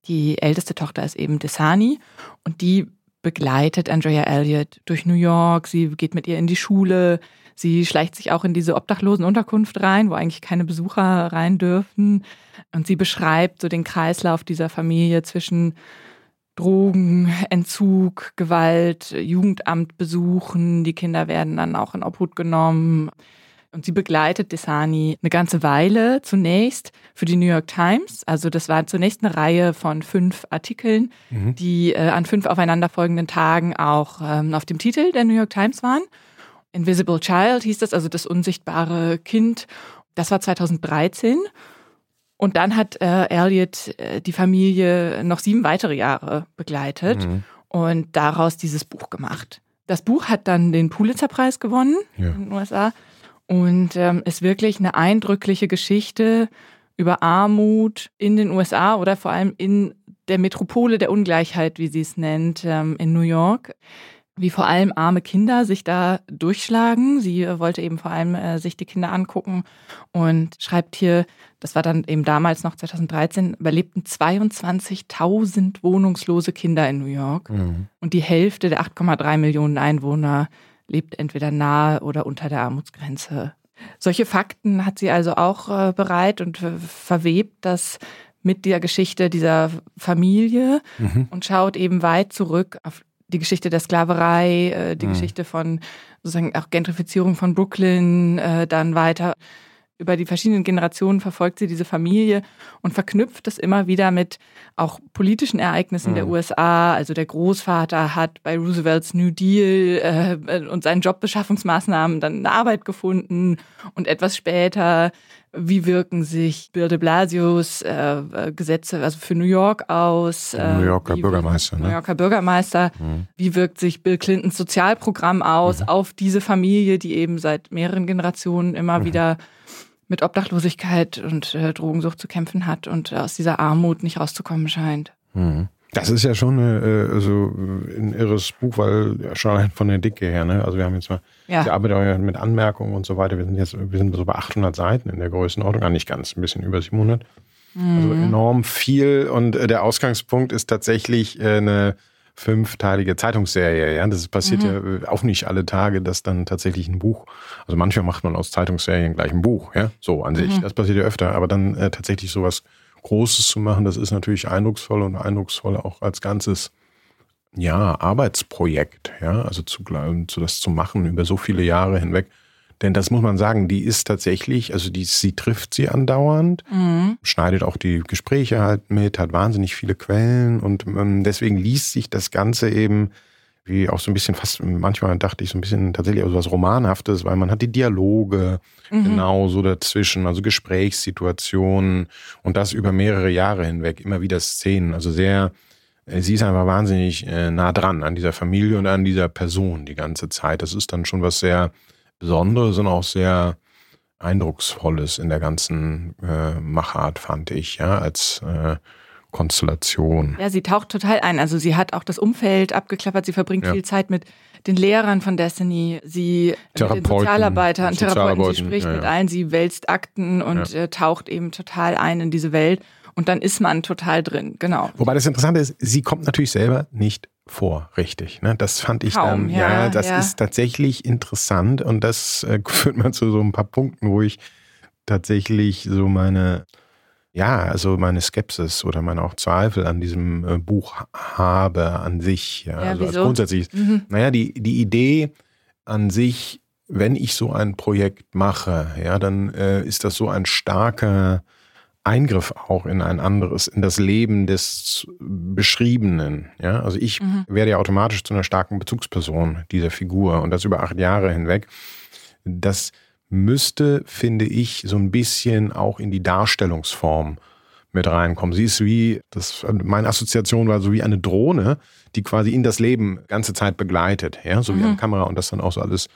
die älteste Tochter ist eben Desani und die begleitet Andrea Elliott durch New York. Sie geht mit ihr in die Schule. Sie schleicht sich auch in diese obdachlosen Unterkunft rein, wo eigentlich keine Besucher rein dürfen. Und sie beschreibt so den Kreislauf dieser Familie zwischen Drogen, Entzug, Gewalt, Jugendamt besuchen. Die Kinder werden dann auch in Obhut genommen. Und sie begleitet Desani eine ganze Weile zunächst für die New York Times. Also das war zunächst eine Reihe von fünf Artikeln, mhm. die äh, an fünf aufeinanderfolgenden Tagen auch ähm, auf dem Titel der New York Times waren. Invisible Child hieß das, also das unsichtbare Kind. Das war 2013. Und dann hat äh, Elliot äh, die Familie noch sieben weitere Jahre begleitet mhm. und daraus dieses Buch gemacht. Das Buch hat dann den Pulitzer-Preis gewonnen ja. in den USA und ähm, ist wirklich eine eindrückliche Geschichte über Armut in den USA oder vor allem in der Metropole der Ungleichheit, wie sie es nennt, ähm, in New York wie vor allem arme Kinder sich da durchschlagen. Sie äh, wollte eben vor allem äh, sich die Kinder angucken und schreibt hier, das war dann eben damals noch 2013, überlebten 22.000 wohnungslose Kinder in New York. Mhm. Und die Hälfte der 8,3 Millionen Einwohner lebt entweder nahe oder unter der Armutsgrenze. Solche Fakten hat sie also auch äh, bereit und verwebt das mit der Geschichte dieser Familie mhm. und schaut eben weit zurück auf die Geschichte der Sklaverei, äh, die mhm. Geschichte von sozusagen auch Gentrifizierung von Brooklyn, äh, dann weiter über die verschiedenen Generationen verfolgt sie diese Familie und verknüpft das immer wieder mit auch politischen Ereignissen mhm. der USA. Also der Großvater hat bei Roosevelts New Deal äh, und seinen Jobbeschaffungsmaßnahmen dann eine Arbeit gefunden und etwas später wie wirken sich Bill de Blasios äh, Gesetze also für New York aus? Äh, New Yorker Bürgermeister. Ne? New Yorker Bürgermeister. Mhm. Wie wirkt sich Bill Clintons Sozialprogramm aus mhm. auf diese Familie, die eben seit mehreren Generationen immer mhm. wieder mit Obdachlosigkeit und äh, Drogensucht zu kämpfen hat und aus dieser Armut nicht rauszukommen scheint. Mhm. Das ist ja schon eine, äh, also ein irres Buch, weil schon von der Dicke her, ne? Also wir haben jetzt mal, ja. wir arbeiten ja mit Anmerkungen und so weiter. Wir sind jetzt, wir sind so bei 800 Seiten in der Größenordnung, ah, nicht ganz, ein bisschen über 700. Mhm. Also enorm viel und äh, der Ausgangspunkt ist tatsächlich äh, eine fünfteilige Zeitungsserie. Ja, das passiert mhm. ja auch nicht alle Tage, dass dann tatsächlich ein Buch, also manchmal macht man aus Zeitungsserien gleich ein Buch, ja, so an sich. Mhm. Das passiert ja öfter, aber dann äh, tatsächlich sowas Großes zu machen, das ist natürlich eindrucksvoll und eindrucksvoll auch als ganzes ja, Arbeitsprojekt, ja, also zu, zu das zu machen über so viele Jahre hinweg. Denn das muss man sagen, die ist tatsächlich, also die, sie trifft sie andauernd, mhm. schneidet auch die Gespräche halt mit, hat wahnsinnig viele Quellen und ähm, deswegen liest sich das Ganze eben wie auch so ein bisschen fast, manchmal dachte ich so ein bisschen tatsächlich auch so was Romanhaftes, weil man hat die Dialoge mhm. genau so dazwischen, also Gesprächssituationen und das über mehrere Jahre hinweg, immer wieder Szenen, also sehr, äh, sie ist einfach wahnsinnig äh, nah dran an dieser Familie und an dieser Person die ganze Zeit. Das ist dann schon was sehr Besondere, sondern auch sehr Eindrucksvolles in der ganzen äh, Machart, fand ich, ja, als äh, Konstellation. Ja, sie taucht total ein. Also sie hat auch das Umfeld abgeklappert, sie verbringt ja. viel Zeit mit den Lehrern von Destiny, sie Therapeuten, mit den Sozialarbeitern, Therapeuten, sie spricht ja, ja. mit allen, sie wälzt Akten und äh, taucht eben total ein in diese Welt. Und dann ist man total drin, genau. Wobei das Interessante ist, sie kommt natürlich selber nicht vor, richtig. Ne? Das fand ich Kaum, dann, ja, das ist tatsächlich interessant und das äh, (laughs) führt man zu so ein paar Punkten, wo ich tatsächlich so meine, ja, also meine Skepsis oder meine auch Zweifel an diesem äh, Buch habe an sich. Ja, Ja, also als wieso? grundsätzlich. Mhm. Naja, die, die Idee an sich, wenn ich so ein Projekt mache, ja, dann äh, ist das so ein starker Eingriff auch in ein anderes, in das Leben des Beschriebenen. Ja, also ich Mhm. werde ja automatisch zu einer starken Bezugsperson dieser Figur und das über acht Jahre hinweg. Das müsste, finde ich, so ein bisschen auch in die Darstellungsform mit reinkommen. Sie ist wie, das, meine Assoziation war so wie eine Drohne, die quasi in das Leben ganze Zeit begleitet, ja, so wie Mhm. eine Kamera und das dann auch so alles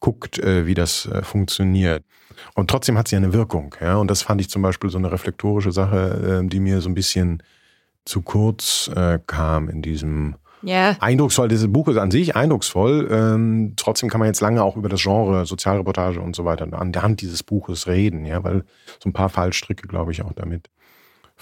guckt, äh, wie das äh, funktioniert. Und trotzdem hat sie eine Wirkung, ja, und das fand ich zum Beispiel so eine reflektorische Sache, äh, die mir so ein bisschen zu kurz äh, kam in diesem Ja, eindrucksvoll. Dieses Buch ist an sich eindrucksvoll. Ähm, trotzdem kann man jetzt lange auch über das Genre Sozialreportage und so weiter an der Hand dieses Buches reden, ja, weil so ein paar Fallstricke, glaube ich, auch damit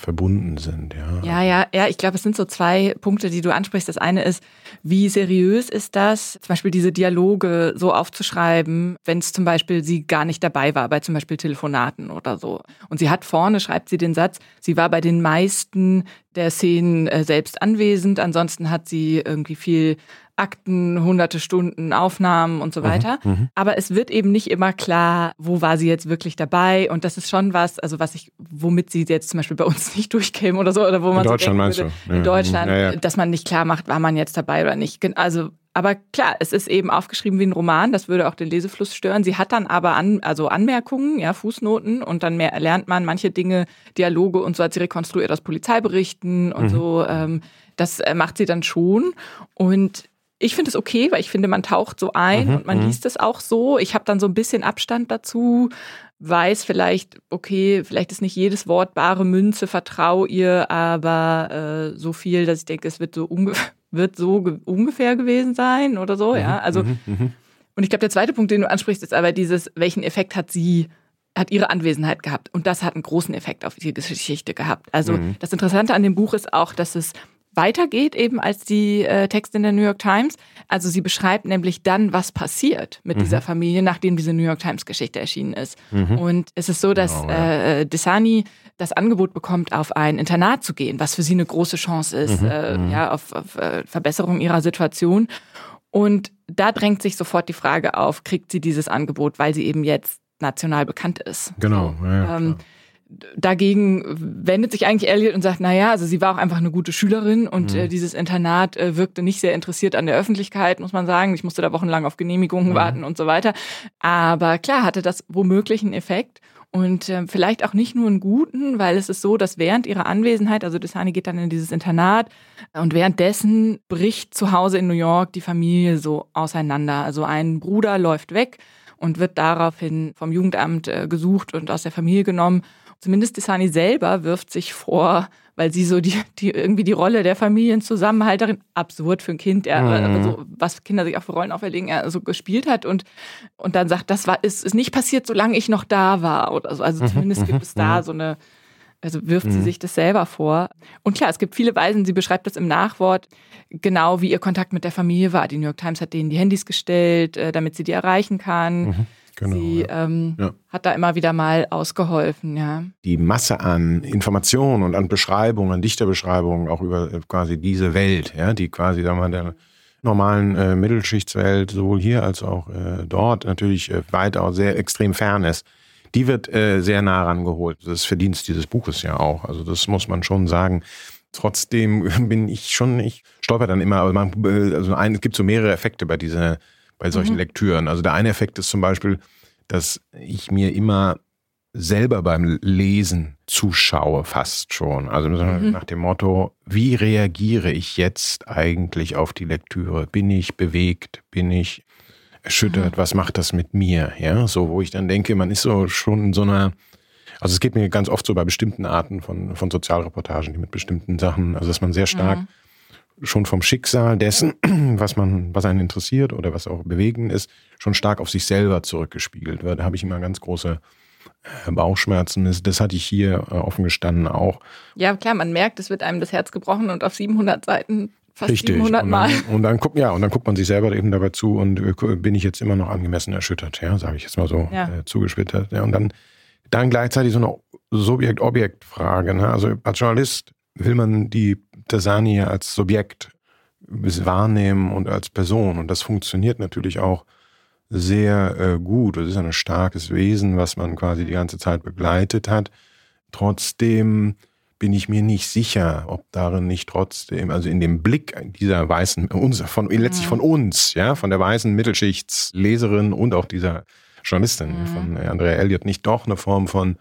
verbunden sind, ja. Ja, ja, ja, ich glaube, es sind so zwei Punkte, die du ansprichst. Das eine ist, wie seriös ist das, zum Beispiel diese Dialoge so aufzuschreiben, wenn es zum Beispiel sie gar nicht dabei war, bei zum Beispiel Telefonaten oder so. Und sie hat vorne, schreibt sie den Satz, sie war bei den meisten der Szenen äh, selbst anwesend, ansonsten hat sie irgendwie viel Akten, hunderte Stunden Aufnahmen und so weiter. Aber es wird eben nicht immer klar, wo war sie jetzt wirklich dabei. Und das ist schon was, also was ich, womit sie jetzt zum Beispiel bei uns nicht durchkäme oder so, oder wo man In so Deutschland denken meinst würde, du? Ja. In Deutschland, Ja, ja. dass man nicht klar macht, war man jetzt dabei oder nicht. Also, aber klar, es ist eben aufgeschrieben wie ein Roman, das würde auch den Lesefluss stören. Sie hat dann aber an, also Anmerkungen, ja, Fußnoten und dann mehr lernt man manche Dinge, Dialoge und so hat sie rekonstruiert aus Polizeiberichten Mhm. und so. Ähm, das äh, macht sie dann schon. Und ich finde es okay, weil ich finde, man taucht so ein Mhm, und man liest es auch so. Ich habe dann so ein bisschen Abstand dazu, weiß vielleicht, okay, vielleicht ist nicht jedes Wort bare Münze, vertrau ihr, aber äh, so viel, dass ich denke, es wird so, unge (laughs) wird so ge ungefähr gewesen sein oder so, ja. Also, und ich glaube, der zweite Punkt, den du ansprichst, ist aber dieses, welchen Effekt hat sie hat ihre Anwesenheit gehabt. Und das hat einen großen Effekt auf ihre Geschichte gehabt. Also das Interessante an dem Buch ist auch, dass es weitergeht eben als die äh, Texte in der New York Times. Also sie beschreibt nämlich dann, was passiert mit dieser Familie, nachdem diese New York Times Geschichte erschienen ist. Und es ist so, dass Genau, ja. äh, Desani das Angebot bekommt, auf ein Internat zu gehen, was für sie eine große Chance ist, äh, ja, auf, auf äh, Verbesserung ihrer Situation. Und da drängt sich sofort die Frage auf, kriegt sie dieses Angebot, weil sie eben jetzt national bekannt ist. Genau. Ja, Ähm. Dagegen wendet sich eigentlich Elliot und sagt, na ja, also sie war auch einfach eine gute Schülerin und äh, dieses Internat äh, wirkte nicht sehr interessiert an der Öffentlichkeit, muss man sagen. Ich musste da wochenlang auf Genehmigungen warten und so weiter. Aber klar hatte das womöglich einen Effekt. Und äh, vielleicht auch nicht nur einen guten, weil es ist so, dass während ihrer Anwesenheit, also Desani geht dann in dieses Internat und währenddessen bricht zu Hause in New York die Familie so auseinander. Also ein Bruder läuft weg und wird daraufhin vom Jugendamt äh, gesucht und aus der Familie genommen. Zumindest Desani selber wirft sich vor, weil sie so die, die irgendwie die Rolle der Familienzusammenhalterin, absurd für ein Kind, ja, aber so, was Kinder sich auch für Rollen auferlegen, ja, so gespielt hat und, und dann sagt, das war, ist, ist nicht passiert, solange ich noch da war oder so. Also zumindest gibt es da so eine, also wirft sie sich das selber vor. Und klar, es gibt viele Weisen, sie beschreibt das im Nachwort, genau wie ihr Kontakt mit der Familie war. Die New York Times hat denen die Handys gestellt, äh, damit sie die erreichen kann. Genau, sie ja. ähm, Ja. hat da immer wieder mal ausgeholfen, ja. die Masse an Informationen und an Beschreibungen, an Dichterbeschreibungen auch über äh, quasi diese Welt, ja, die quasi, sagen wir mal, der normalen äh, Mittelschichtswelt, sowohl hier als auch äh, dort natürlich äh, weit auch sehr extrem fern ist. Die wird äh, sehr nah rangeholt. Das ist Verdienst dieses Buches ja auch. Also das muss man schon sagen. Trotzdem (laughs) bin ich schon, ich stolper dann immer, aber man, äh, also ein, es gibt so mehrere Effekte bei dieser, bei solchen Lektüren. Also der eine Effekt ist zum Beispiel, dass ich mir immer selber beim Lesen zuschaue, fast schon. Also nach dem Motto, wie reagiere ich jetzt eigentlich auf die Lektüre? Bin ich bewegt? Bin ich erschüttert, was macht das mit mir? Ja, so, wo ich dann denke, man ist so schon in so einer, also es geht mir ganz oft so bei bestimmten Arten von, von Sozialreportagen, die mit bestimmten Sachen, also dass man sehr stark mhm. Schon vom Schicksal dessen, (clears throat) was man, was einen interessiert oder was auch bewegend ist, schon stark auf sich selber zurückgespiegelt wird. Da habe ich immer ganz große äh, Bauchschmerzen. Das, hatte ich hier äh, offen gestanden auch. Ja, klar, man merkt, es wird einem das Herz gebrochen und auf 700 Seiten fast Richtig. 700 Mal. Und dann, und dann guckt, ja, und dann guckt man sich selber eben dabei zu und äh, bin ich jetzt immer noch angemessen erschüttert, ja, sage ich jetzt mal so ja. äh, zugespittert. Ja, und dann, dann gleichzeitig so eine Subjekt-Objekt-Frage. Ne? Also als Journalist will man die Tasani als Subjekt wahrnehmen und als Person. Und das funktioniert natürlich auch sehr äh, gut. Das ist ein starkes Wesen, was man quasi die ganze Zeit begleitet hat. Trotzdem bin ich mir nicht sicher, ob darin nicht trotzdem, also in dem Blick dieser weißen, von, letztlich von uns, ja, von der weißen Mittelschichtsleserin und auch dieser Journalistin mhm. von Andrea Elliott nicht doch eine Form von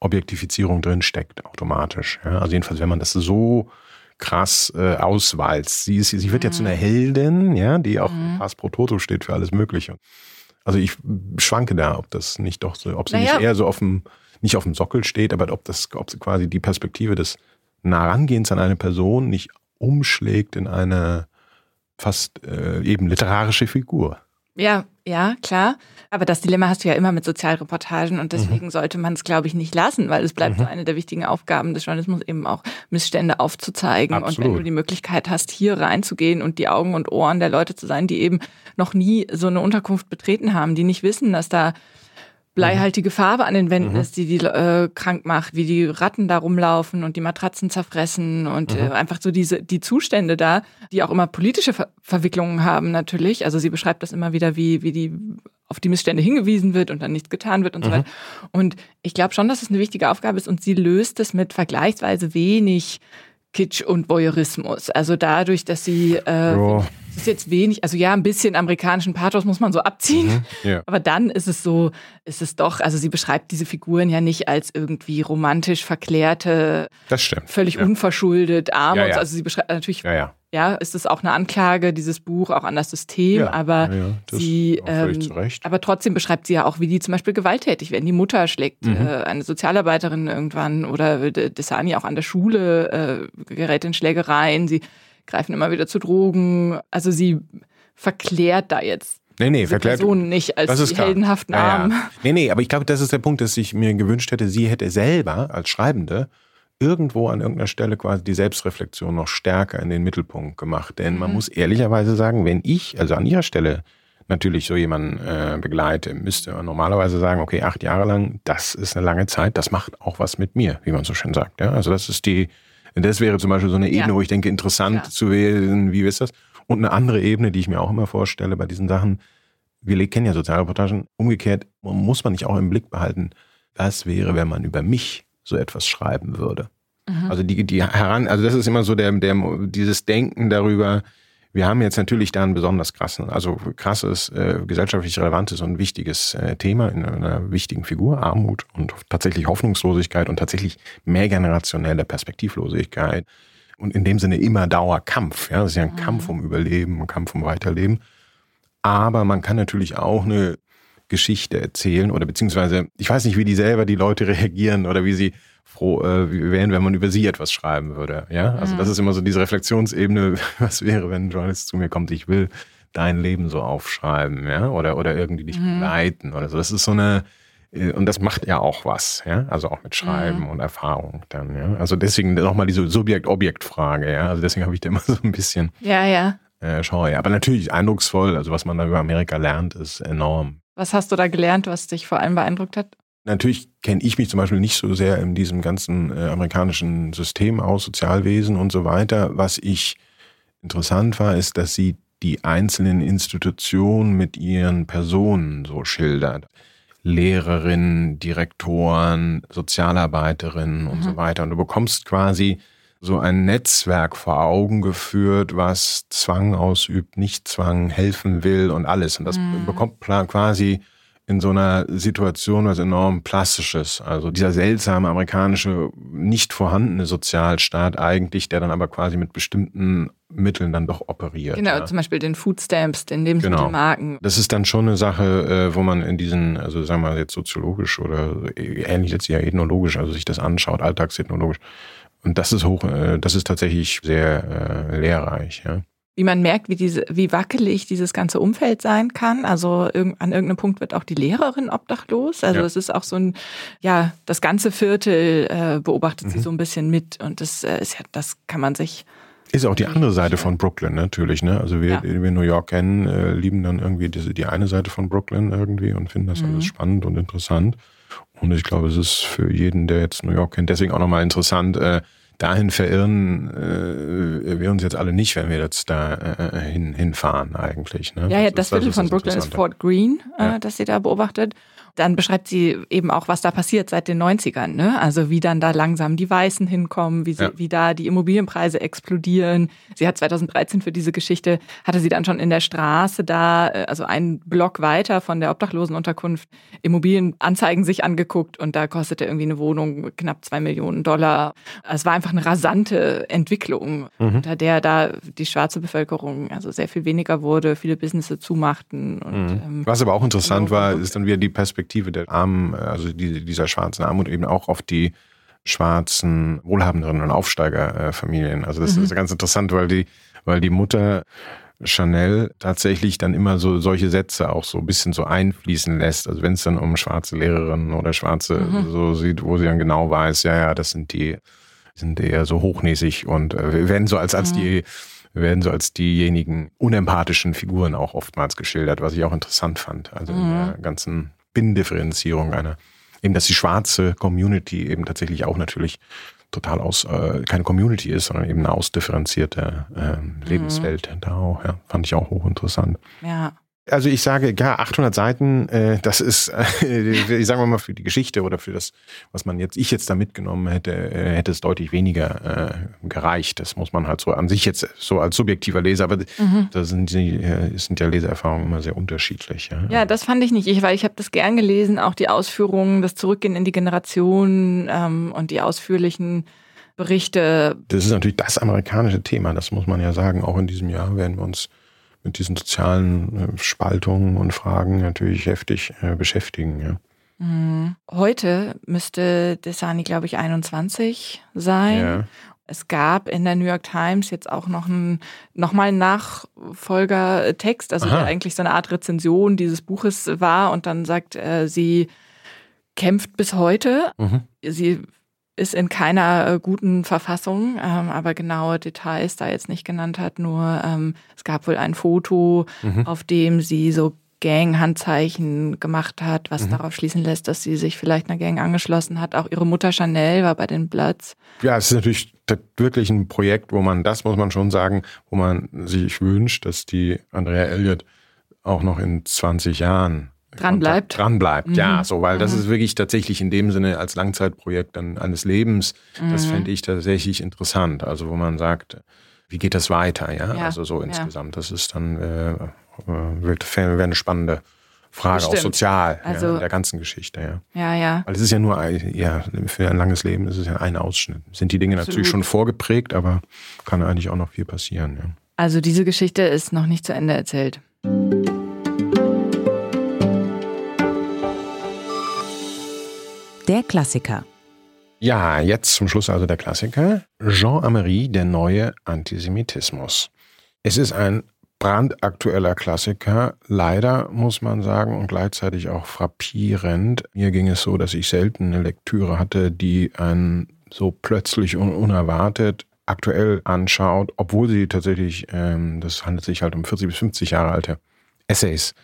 Objektifizierung drin steckt, automatisch. Ja? Also jedenfalls, wenn man das so krass äh, auswalzt. Sie, ist, sie wird mhm. jetzt eine Heldin, ja, die auch mhm. Pass pro Toto steht für alles Mögliche. Also ich schwanke da, ob das nicht doch so, ob sie naja. nicht eher so auf dem, nicht auf dem Sockel steht, aber ob das, ob sie quasi die Perspektive des Narangehens an eine Person nicht umschlägt in eine fast äh, eben literarische Figur. Ja, ja, klar. Aber das Dilemma hast du ja immer mit Sozialreportagen und deswegen mhm. sollte man es, glaube ich, nicht lassen, weil es bleibt mhm. so eine der wichtigen Aufgaben des Journalismus, eben auch Missstände aufzuzeigen. Absolut. Und wenn du die Möglichkeit hast, hier reinzugehen und die Augen und Ohren der Leute zu sein, die eben noch nie so eine Unterkunft betreten haben, die nicht wissen, dass da bleihaltige Farbe an den Wänden mhm. ist, die die äh, krank macht, wie die Ratten da rumlaufen und die Matratzen zerfressen und mhm. äh, einfach so diese die Zustände da, die auch immer politische Ver Verwicklungen haben natürlich. Also sie beschreibt das immer wieder, wie wie die auf die Missstände hingewiesen wird und dann nichts getan wird und mhm. so weiter. Und ich glaube schon, dass es eine wichtige Aufgabe ist und sie löst es mit vergleichsweise wenig Kitsch und Voyeurismus. Also dadurch, dass sie äh. Ist jetzt wenig, also ja, ein bisschen amerikanischen Pathos muss man so abziehen. Mhm, ja. Aber dann ist es so, ist es doch, also sie beschreibt diese Figuren ja nicht als irgendwie romantisch verklärte, das stimmt. völlig ja. unverschuldet, arm. Ja, also sie beschreibt natürlich ja, ja ja, ist es auch eine Anklage, dieses Buch, auch an das System, ja, aber ja, sie, ähm, aber trotzdem beschreibt sie ja auch, wie die zum Beispiel gewalttätig werden. Die Mutter schlägt mhm. äh, eine Sozialarbeiterin irgendwann oder Desani auch an der Schule äh, gerät in Schlägereien, sie greifen immer wieder zu Drogen. Also sie verklärt da jetzt Nee, nee, verklärt. Person nicht als die heldenhaften Armen. Ja, Nee, nee, aber ich glaube, das ist der Punkt, dass ich mir gewünscht hätte, sie hätte selber als Schreibende irgendwo an irgendeiner Stelle quasi die Selbstreflexion noch stärker in den Mittelpunkt gemacht. Denn man mhm. muss ehrlicherweise sagen, wenn ich, also an ihrer Stelle, natürlich so jemanden äh, begleite, müsste man normalerweise sagen, okay, acht Jahre lang, das ist eine lange Zeit, das macht auch was mit mir, wie man so schön sagt. Ja? Also das ist die, das wäre zum Beispiel so eine Ebene, ja. wo ich denke, interessant ja. zu wählen, wie ist das? Und eine andere Ebene, die ich mir auch immer vorstelle bei diesen Sachen, wir kennen ja Sozialreportagen, umgekehrt muss man nicht auch im Blick behalten, was wäre, wenn man über mich so etwas schreiben würde. Mhm. Also die, die heran, also das ist immer so der, der, dieses Denken darüber, wir haben jetzt natürlich da ein besonders krassen, also krasses, äh, gesellschaftlich relevantes und wichtiges äh, Thema in einer wichtigen Figur, Armut und tatsächlich Hoffnungslosigkeit und tatsächlich mehrgenerationelle Perspektivlosigkeit. Und in dem Sinne immer Dauerkampf. Ja, das ist ja ein mhm. Kampf um Überleben, ein Kampf um Weiterleben. Aber man kann natürlich auch eine Geschichte erzählen oder beziehungsweise, ich weiß nicht, wie die selber die Leute (laughs) reagieren oder wie sie froh äh, wären, wenn man über sie etwas schreiben würde. Ja, also mhm. das ist immer so diese Reflexionsebene, (laughs) was wäre, wenn ein Journalist zu mir kommt, ich will dein Leben so aufschreiben, ja, oder, oder irgendwie dich mhm. begleiten oder so. Das ist so eine, äh, und das macht ja auch was, ja, also auch mit Schreiben mhm. und Erfahrung dann, ja. Also deswegen nochmal diese Subjekt-Objekt-Frage, ja, also deswegen habe ich da immer (laughs) so ein bisschen ja, ja. Äh, Scheu. Aber natürlich eindrucksvoll, also was man da über Amerika lernt, ist enorm. Was hast du da gelernt, was dich vor allem beeindruckt hat? Natürlich kenne ich mich zum Beispiel nicht so sehr in diesem ganzen äh, amerikanischen System aus, Sozialwesen und so weiter. Was ich interessant war, ist, dass sie die einzelnen Institutionen mit ihren Personen so schildert. Lehrerinnen, Direktoren, Sozialarbeiterinnen und mhm. so weiter. Und du bekommst quasi so ein Netzwerk vor Augen geführt, was Zwang ausübt, nicht Zwang, helfen will und alles. Und das mhm. bekommt quasi in so einer Situation was enorm Plastisches. Also dieser seltsame amerikanische, nicht vorhandene Sozialstaat eigentlich, der dann aber quasi mit bestimmten Mitteln dann doch operiert. Genau, ja. zum Beispiel den Food Stamps, den Lebensmittelmarken. Genau. Das ist dann schon eine Sache, äh, wo man in diesen, also sagen wir mal jetzt soziologisch oder ähnlich jetzt ja ethnologisch, also sich das anschaut, alltagsethnologisch. Und das ist hoch, äh, das ist tatsächlich sehr äh, lehrreich, ja wie man merkt, wie, diese, wie wackelig dieses ganze Umfeld sein kann. Also an irgendeinem Punkt wird auch die Lehrerin obdachlos. Also ja. es ist auch so ein, ja, das ganze Viertel äh, beobachtet mhm. sie so ein bisschen mit und das äh, ist ja, das kann man sich. Ist auch die andere Seite von Brooklyn natürlich, ne? Also wir, ja. wir New York kennen, äh, lieben dann irgendwie diese, die eine Seite von Brooklyn irgendwie und finden das mhm. alles spannend und interessant. Und ich glaube, es ist für jeden, der jetzt New York kennt, deswegen auch nochmal interessant, äh, dahin verirren äh, wir uns jetzt alle nicht, wenn wir jetzt da äh, hin, hinfahren eigentlich. Ne? Ja, ja, das, das Viertel von Brooklyn ist Fort Greene, äh, ja. das sie da beobachtet dann beschreibt sie eben auch, was da passiert seit den 90ern. Ne? Also wie dann da langsam die Weißen hinkommen, wie, sie, ja. wie da die Immobilienpreise explodieren. Sie hat 2013 für diese Geschichte, hatte sie dann schon in der Straße da, äh, also einen Block weiter von der Obdachlosenunterkunft, Immobilienanzeigen sich angeguckt und da kostete irgendwie eine Wohnung knapp zwei Millionen Dollar. Es war einfach eine rasante Entwicklung, mhm. unter der da die schwarze Bevölkerung also sehr viel weniger wurde, viele Businesses zumachten. Und, mhm. ähm, Was aber auch interessant war, ist dann wieder die Perspektive Perspektive der Armen, also die, dieser schwarzen Armut eben auch auf die schwarzen Wohlhabenderen und Aufsteigerfamilien. Also das mhm. ist ganz interessant, weil die, weil die Mutter Chanel tatsächlich dann immer so solche Sätze auch so ein bisschen so einfließen lässt. Also wenn es dann um schwarze Lehrerinnen oder schwarze mhm. so sieht, wo sie dann genau weiß, ja, ja, das sind die, sind eher so hochnäsig und äh, werden so als, als mhm. die werden so als diejenigen unempathischen Figuren auch oftmals geschildert, was ich auch interessant fand. Also mhm. in der ganzen Binnendifferenzierung einer, eben dass die schwarze Community eben tatsächlich auch natürlich total aus, äh, keine Community ist, sondern eben eine ausdifferenzierte äh, Lebenswelt mhm. da auch, ja, fand ich auch hochinteressant. Ja. Also ich sage, ja, 800 Seiten, äh, das ist, (laughs) äh, ich sage mal für die Geschichte oder für das, was man jetzt, ich jetzt da mitgenommen hätte, äh, hätte es deutlich weniger äh, gereicht. Das muss man halt so an sich jetzt so als subjektiver Leser, aber mhm. da sind, die, äh, sind ja Leseerfahrungen immer sehr unterschiedlich. Ja, ja das fand ich nicht, ich, weil ich habe das gern gelesen, auch die Ausführungen, das Zurückgehen in die Generation ähm, und die ausführlichen Berichte. Das ist natürlich das amerikanische Thema, das muss man ja sagen. Auch in diesem Jahr werden wir uns mit diesen sozialen äh, Spaltungen und Fragen natürlich heftig äh, beschäftigen. Ja. Mhm. Heute müsste Desani, glaube ich, 21 sein. Ja. Es gab in der New York Times jetzt auch noch einen nochmal einen Nachfolgertext, also der eigentlich so eine Art Rezension dieses Buches war und dann sagt, äh, sie kämpft bis heute. Mhm. Sie ist in keiner äh, guten Verfassung, ähm, aber genaue Details da jetzt nicht genannt hat. Nur ähm, es gab wohl ein Foto, mhm. auf dem sie so Gang-Handzeichen gemacht hat, was mhm. darauf schließen lässt, dass sie sich vielleicht einer Gang angeschlossen hat. Auch ihre Mutter Chanel war bei den Bloods. Ja, es ist natürlich wirklich ein Projekt, wo man, das muss man schon sagen, wo man sich wünscht, dass die Andrea Elliott auch noch in 20 Jahren dran bleibt. Dran bleibt, mhm. ja, so, weil mhm. das ist wirklich tatsächlich in dem Sinne als Langzeitprojekt dann eines Lebens, mhm. das fände ich tatsächlich interessant. Also wo man sagt, wie geht das weiter, ja? ja. Also so insgesamt. Ja. Das ist dann äh, wäre eine spannende Frage, Bestimmt. auch sozial also, ja, der ganzen Geschichte, ja. Ja, ja. Weil es ist ja nur, ja, für ein langes Leben ist es ja ein Ausschnitt. Sind die Dinge Absolut. natürlich schon vorgeprägt, aber kann eigentlich auch noch viel passieren, ja. Also diese Geschichte ist noch nicht zu Ende erzählt. Der Klassiker. Ja, jetzt zum Schluss also der Klassiker. Jean Amery, der neue Antisemitismus. Es ist ein brandaktueller Klassiker, leider muss man sagen, und gleichzeitig auch frappierend. Mir ging es so, dass ich selten eine Lektüre hatte, die einen so plötzlich und unerwartet aktuell anschaut, obwohl sie tatsächlich, ähm, das handelt sich halt um 40 bis 50 Jahre alte Essays,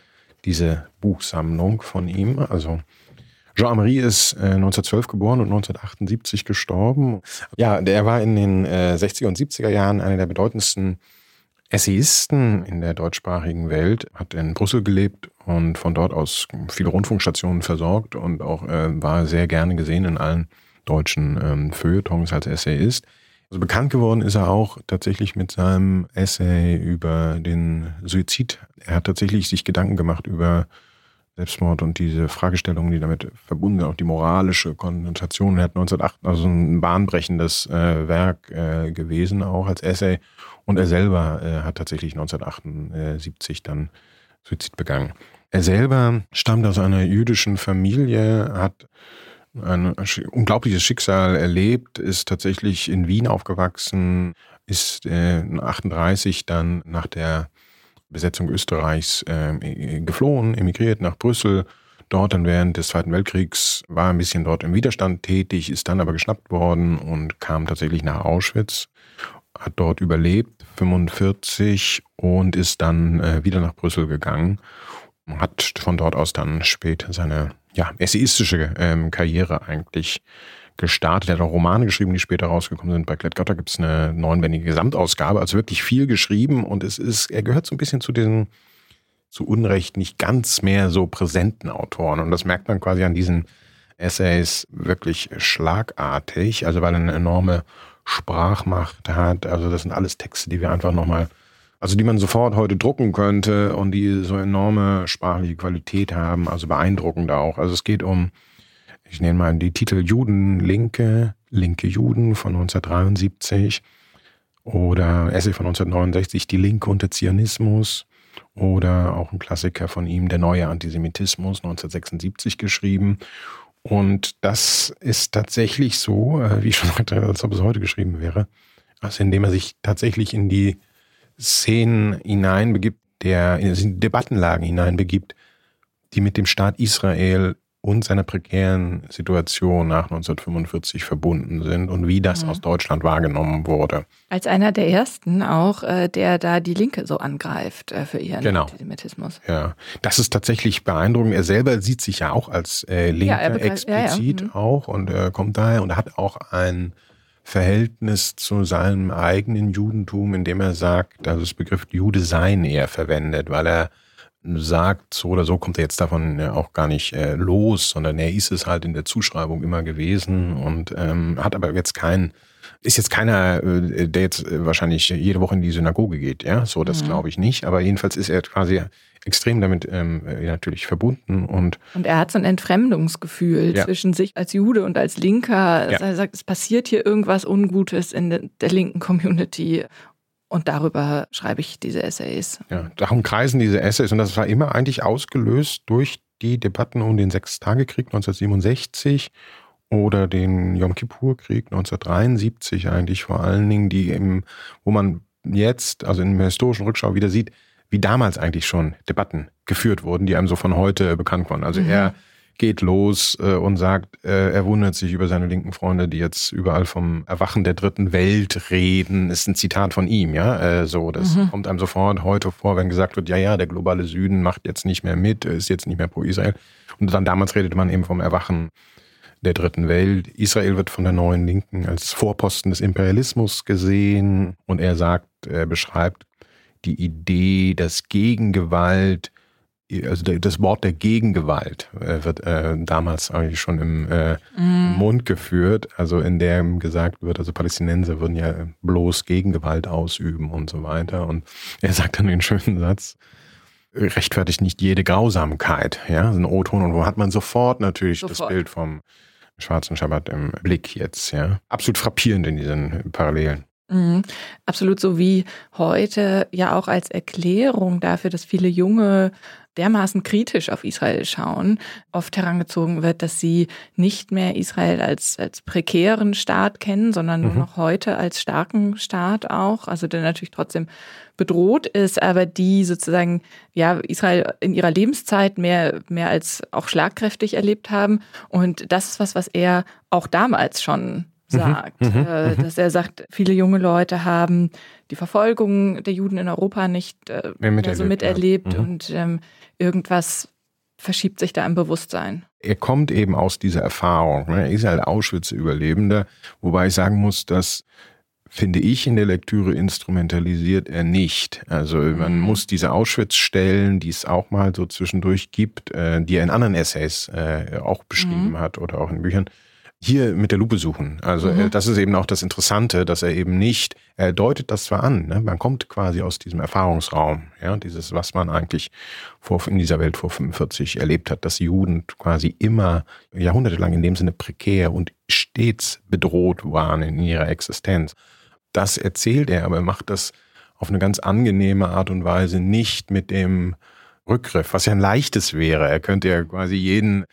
diese Buchsammlung von ihm, also Jean-Marie ist äh, 1912 geboren und 1978 gestorben. Ja, der war in den äh, 60er und 70er Jahren einer der bedeutendsten Essayisten in der deutschsprachigen Welt, hat in Brüssel gelebt und von dort aus viele Rundfunkstationen versorgt und auch äh, war sehr gerne gesehen in allen deutschen ähm, Feuilletons als Essayist. Also bekannt geworden ist er auch tatsächlich mit seinem Essay über den Suizid. Er hat tatsächlich sich Gedanken gemacht über Selbstmord und diese Fragestellungen, die damit verbunden sind, auch die moralische Konnotation. Er hat 1908 also ein bahnbrechendes äh, Werk äh, gewesen, auch als Essay. Und er selber äh, hat tatsächlich 1978 dann Suizid begangen. Er selber stammt aus einer jüdischen Familie, hat ein unglaubliches Schicksal erlebt, ist tatsächlich in Wien aufgewachsen, ist äh, 38 dann nach der Besetzung Österreichs äh, geflohen, emigriert nach Brüssel. Dort dann während des Zweiten Weltkriegs war ein bisschen dort im Widerstand tätig, ist dann aber geschnappt worden und kam tatsächlich nach Auschwitz, hat dort überlebt, 45 und ist dann äh, wieder nach Brüssel gegangen, hat von dort aus dann später seine ja, essayistische ähm, Karriere eigentlich gestartet. Er hat auch Romane geschrieben, die später rausgekommen sind. Bei Klett-Götter gibt es eine neunbändige Gesamtausgabe, also wirklich viel geschrieben und es ist, er gehört so ein bisschen zu diesen zu Unrecht nicht ganz mehr so präsenten Autoren. Und das merkt man quasi an diesen Essays wirklich schlagartig, also weil er eine enorme Sprachmacht hat. Also das sind alles Texte, die wir einfach nochmal, also die man sofort heute drucken könnte und die so enorme sprachliche Qualität haben, also beeindruckend auch. Also es geht um ich nenne mal die Titel Juden, Linke, Linke Juden von 1973 oder Essay von 1969, Die Linke und der Zionismus oder auch ein Klassiker von ihm, Der neue Antisemitismus 1976 geschrieben. Und das ist tatsächlich so, äh, wie ich schon sagte, als ob es heute geschrieben wäre, also indem er sich tatsächlich in die Szenen hineinbegibt, der in die Debattenlagen hineinbegibt, die mit dem Staat Israel und seiner prekären Situation nach 1945 verbunden sind und wie das mhm. aus Deutschland wahrgenommen wurde. Als einer der ersten auch, äh, der da die Linke so angreift äh, für ihren genau. Antisemitismus. Ja, das ist tatsächlich beeindruckend. Er selber sieht sich ja auch als äh, Linker ja, explizit ja, ja. Mhm. auch und äh, kommt daher und hat auch ein Verhältnis zu seinem eigenen Judentum, indem er sagt, also das Begriff Jude sein eher verwendet, weil er sagt, so oder so kommt er jetzt davon auch gar nicht äh, los, sondern er ist es halt in der Zuschreibung immer gewesen und ähm, hat aber jetzt keinen, ist jetzt keiner, äh, der jetzt äh, wahrscheinlich jede Woche in die Synagoge geht, ja, so das mhm. glaube ich nicht, aber jedenfalls ist er quasi extrem damit ähm, natürlich verbunden und und er hat so ein Entfremdungsgefühl ja. zwischen sich als Jude und als Linker. Ja. Er sagt, es passiert hier irgendwas Ungutes in der linken Community und darüber schreibe ich diese Essays. Ja, darum kreisen diese Essays. Und das war immer eigentlich ausgelöst durch die Debatten um den Sechstagekrieg 1967 oder den Yom Kippur-Krieg 1973 eigentlich vor allen Dingen, die im, wo man jetzt, also in der historischen Rückschau wieder sieht, wie damals eigentlich schon Debatten geführt wurden, die einem so von heute bekannt waren. Also mhm. er geht los äh, und sagt, äh, er wundert sich über seine linken Freunde, die jetzt überall vom Erwachen der dritten Welt reden. Das ist ein Zitat von ihm, ja. Äh, so, das mhm. kommt einem sofort heute vor, wenn gesagt wird, ja, ja, der globale Süden macht jetzt nicht mehr mit, ist jetzt nicht mehr pro Israel. Und dann damals redete man eben vom Erwachen der dritten Welt. Israel wird von der neuen Linken als Vorposten des Imperialismus gesehen und er sagt, er beschreibt die Idee, dass Gegengewalt also das Wort der Gegengewalt äh, wird äh, damals eigentlich schon im äh, mm. Mund geführt, also in dem gesagt wird, also Palästinenser würden ja bloß Gegengewalt ausüben und so weiter. Und er sagt dann den schönen Satz, rechtfertigt nicht jede Grausamkeit, ja, so ein O-Ton und wo hat man sofort natürlich sofort. das Bild vom schwarzen Schabbat im Blick jetzt, ja. Absolut frappierend in diesen Parallelen. Mhm. Absolut so wie heute ja auch als Erklärung dafür, dass viele junge dermaßen kritisch auf Israel schauen, oft herangezogen wird, dass sie nicht mehr Israel als, als prekären Staat kennen, sondern mhm. nur noch heute als starken Staat auch, also der natürlich trotzdem bedroht ist, aber die sozusagen ja Israel in ihrer Lebenszeit mehr mehr als auch schlagkräftig erlebt haben und das ist was was er auch damals schon. Sagt, mhm, äh, dass er sagt, viele junge Leute haben die Verfolgung der Juden in Europa nicht äh, miterlebt, so miterlebt ja. mhm. und ähm, irgendwas verschiebt sich da im Bewusstsein. Er kommt eben aus dieser Erfahrung. Ne? Er ist halt Auschwitz-Überlebender, wobei ich sagen muss, dass finde ich, in der Lektüre instrumentalisiert er nicht. Also man mhm. muss diese Auschwitz-Stellen, die es auch mal so zwischendurch gibt, äh, die er in anderen Essays äh, auch beschrieben mhm. hat oder auch in Büchern, hier mit der Lupe suchen. Also mhm. das ist eben auch das Interessante, dass er eben nicht, er deutet das zwar an, ne? man kommt quasi aus diesem Erfahrungsraum, ja, dieses, was man eigentlich vor, in dieser Welt vor 45 erlebt hat, dass Juden quasi immer jahrhundertelang in dem Sinne prekär und stets bedroht waren in ihrer Existenz. Das erzählt er, aber er macht das auf eine ganz angenehme Art und Weise, nicht mit dem Rückgriff, was ja ein leichtes wäre. Er könnte ja quasi jeden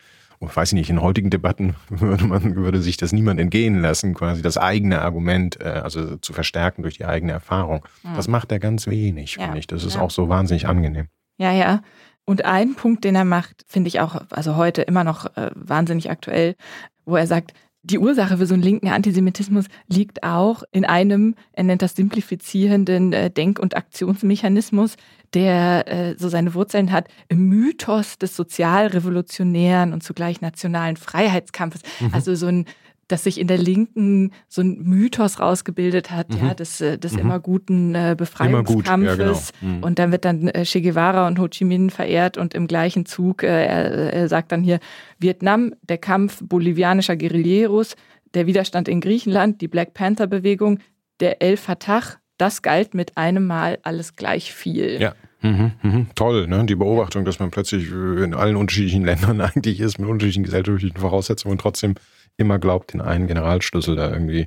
ich weiß nicht, in heutigen Debatten (laughs) würde man, würde sich das niemand entgehen lassen, quasi das eigene Argument, äh, also zu verstärken durch die eigene Erfahrung. Mhm. Das macht er ganz wenig, ja. finde ich. Das ist ja. auch so wahnsinnig angenehm. Ja, ja. Und ein Punkt, den er macht, finde ich auch, also heute immer noch äh, wahnsinnig aktuell, wo er sagt, die Ursache für so einen linken Antisemitismus liegt auch in einem, er nennt das simplifizierenden äh, Denk- und Aktionsmechanismus, der äh, so seine Wurzeln hat im Mythos des sozialrevolutionären und zugleich nationalen Freiheitskampfes. Mhm. Also so ein dass sich in der Linken so ein Mythos rausgebildet hat, mhm. ja, des, äh, des mhm. immer guten äh, Befreiungskampfes. Ja, genau. mhm. Und dann wird dann äh, Che Guevara und Ho Chi Minh verehrt und im gleichen Zug, äh, er, er sagt dann hier, Vietnam, der Kampf bolivianischer Guerilleros, der Widerstand in Griechenland, die Black Panther-Bewegung, der El Fatah, das galt mit einem Mal alles gleich viel. Ja. Mhm, mhm. Toll, ne? Die Beobachtung, dass man plötzlich in allen unterschiedlichen (laughs) Ländern eigentlich ist, mit unterschiedlichen gesellschaftlichen Voraussetzungen und trotzdem immer glaubt, den einen Generalschlüssel da irgendwie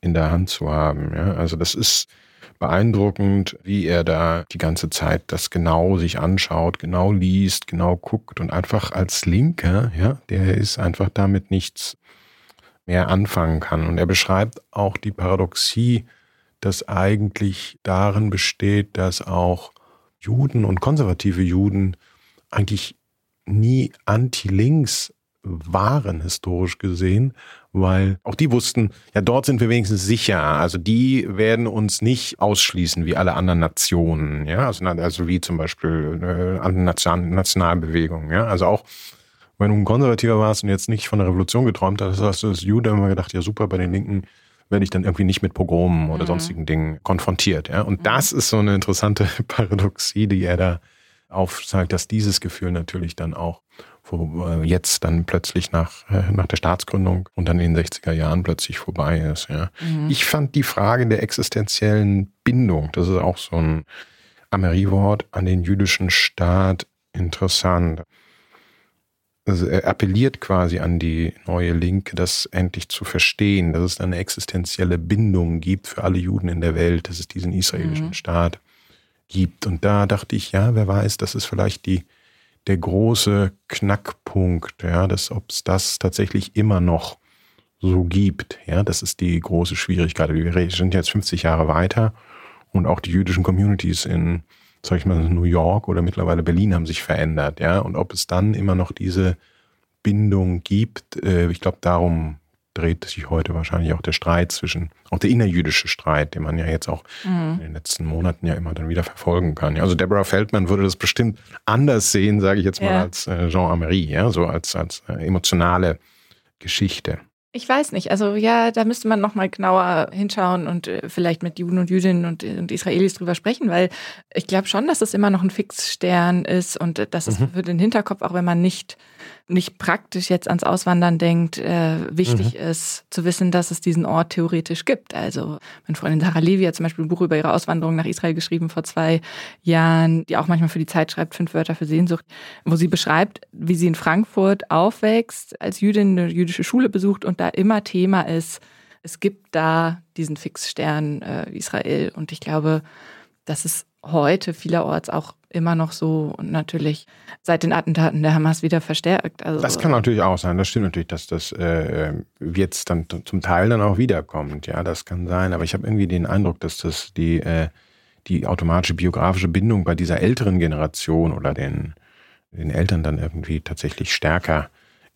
in der Hand zu haben. Ja? Also das ist beeindruckend, wie er da die ganze Zeit das genau sich anschaut, genau liest, genau guckt und einfach als Linker, ja, der ist einfach damit nichts mehr anfangen kann. Und er beschreibt auch die Paradoxie, dass eigentlich darin besteht, dass auch Juden und konservative Juden eigentlich nie anti-links waren, historisch gesehen, weil auch die wussten, ja, dort sind wir wenigstens sicher. Also die werden uns nicht ausschließen wie alle anderen Nationen, ja, also, also wie zum Beispiel äh, andere Nation Nationalbewegungen, ja, also auch wenn du ein Konservativer warst und jetzt nicht von der Revolution geträumt hast, hast du als Jude immer gedacht, ja super, bei den Linken werde ich dann irgendwie nicht mit Pogromen oder mhm. sonstigen Dingen konfrontiert, ja. Und mhm. das ist so eine interessante (laughs) Paradoxie, die er da aufzeigt, dass dieses Gefühl natürlich dann auch wo äh, jetzt dann plötzlich nach, äh, nach der Staatsgründung und dann in den 60er Jahren plötzlich vorbei ist. Ja. Mhm. Ich fand die Frage der existenziellen Bindung, das ist auch so ein Ameriewort an den jüdischen Staat, interessant. Also er appelliert quasi an die neue Linke, das endlich zu verstehen, dass es eine existenzielle Bindung gibt für alle Juden in der Welt, dass es diesen israelischen mhm. Staat gibt. Und da dachte ich, ja, wer weiß, das ist vielleicht die der große Knackpunkt, ja, dass ob es das tatsächlich immer noch so gibt, ja, das ist die große Schwierigkeit. Wir sind jetzt 50 Jahre weiter und auch die jüdischen Communities in, sag ich mal, New York oder mittlerweile Berlin haben sich verändert, ja, und ob es dann immer noch diese Bindung gibt, äh, ich glaube, darum dreht sich heute wahrscheinlich auch der Streit zwischen, auch der innerjüdische Streit, den man ja jetzt auch mhm. in den letzten Monaten ja immer dann wieder verfolgen kann. Also Deborah Feldman würde das bestimmt anders sehen, sage ich jetzt mal, ja. als äh, Jean Amery, ja, so als, als äh, emotionale Geschichte. Ich weiß nicht. Also ja, da müsste man noch mal genauer hinschauen und äh, vielleicht mit Juden und Jüdinnen und, und Israelis drüber sprechen, weil ich glaube schon, dass es immer noch ein Fixstern ist und äh, dass es mhm. für den Hinterkopf, auch wenn man nicht nicht praktisch jetzt ans Auswandern denkt, äh, wichtig mhm. ist zu wissen, dass es diesen Ort theoretisch gibt. Also meine Freundin Sarah Levi hat zum Beispiel ein Buch über ihre Auswanderung nach Israel geschrieben vor zwei Jahren, die auch manchmal für die Zeit schreibt, fünf Wörter für Sehnsucht, wo sie beschreibt, wie sie in Frankfurt aufwächst, als Jüdin eine jüdische Schule besucht und da immer Thema ist, es gibt da diesen Fixstern äh, Israel. Und ich glaube, das ist heute vielerorts auch immer noch so und natürlich seit den Attentaten der Hamas wieder verstärkt. Also das kann natürlich auch sein. Das stimmt natürlich, dass das äh, jetzt dann zum Teil dann auch wiederkommt. Ja, das kann sein. Aber ich habe irgendwie den Eindruck, dass das die, äh, die automatische biografische Bindung bei dieser älteren Generation oder den, den Eltern dann irgendwie tatsächlich stärker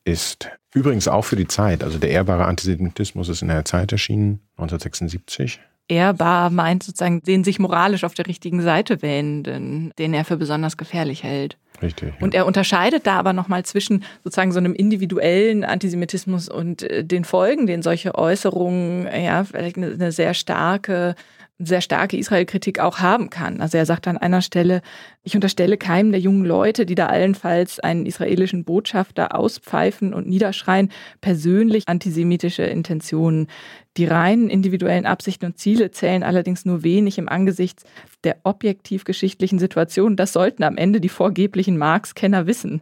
ist. Übrigens auch für die Zeit. Also der ehrbare Antisemitismus ist in der Zeit erschienen, 1976 ehrbar meint sozusagen den sich moralisch auf der richtigen Seite wähnenden, den er für besonders gefährlich hält. Richtig. Ja. Und er unterscheidet da aber nochmal zwischen sozusagen so einem individuellen Antisemitismus und äh, den Folgen, den solche Äußerungen, ja, vielleicht eine sehr starke sehr starke Israel-Kritik auch haben kann. Also er sagt an einer Stelle, ich unterstelle keinem der jungen Leute, die da allenfalls einen israelischen Botschafter auspfeifen und niederschreien, persönlich antisemitische Intentionen. Die reinen individuellen Absichten und Ziele zählen allerdings nur wenig im Angesicht der objektiv geschichtlichen Situation. Das sollten am Ende die vorgeblichen Marx-Kenner wissen.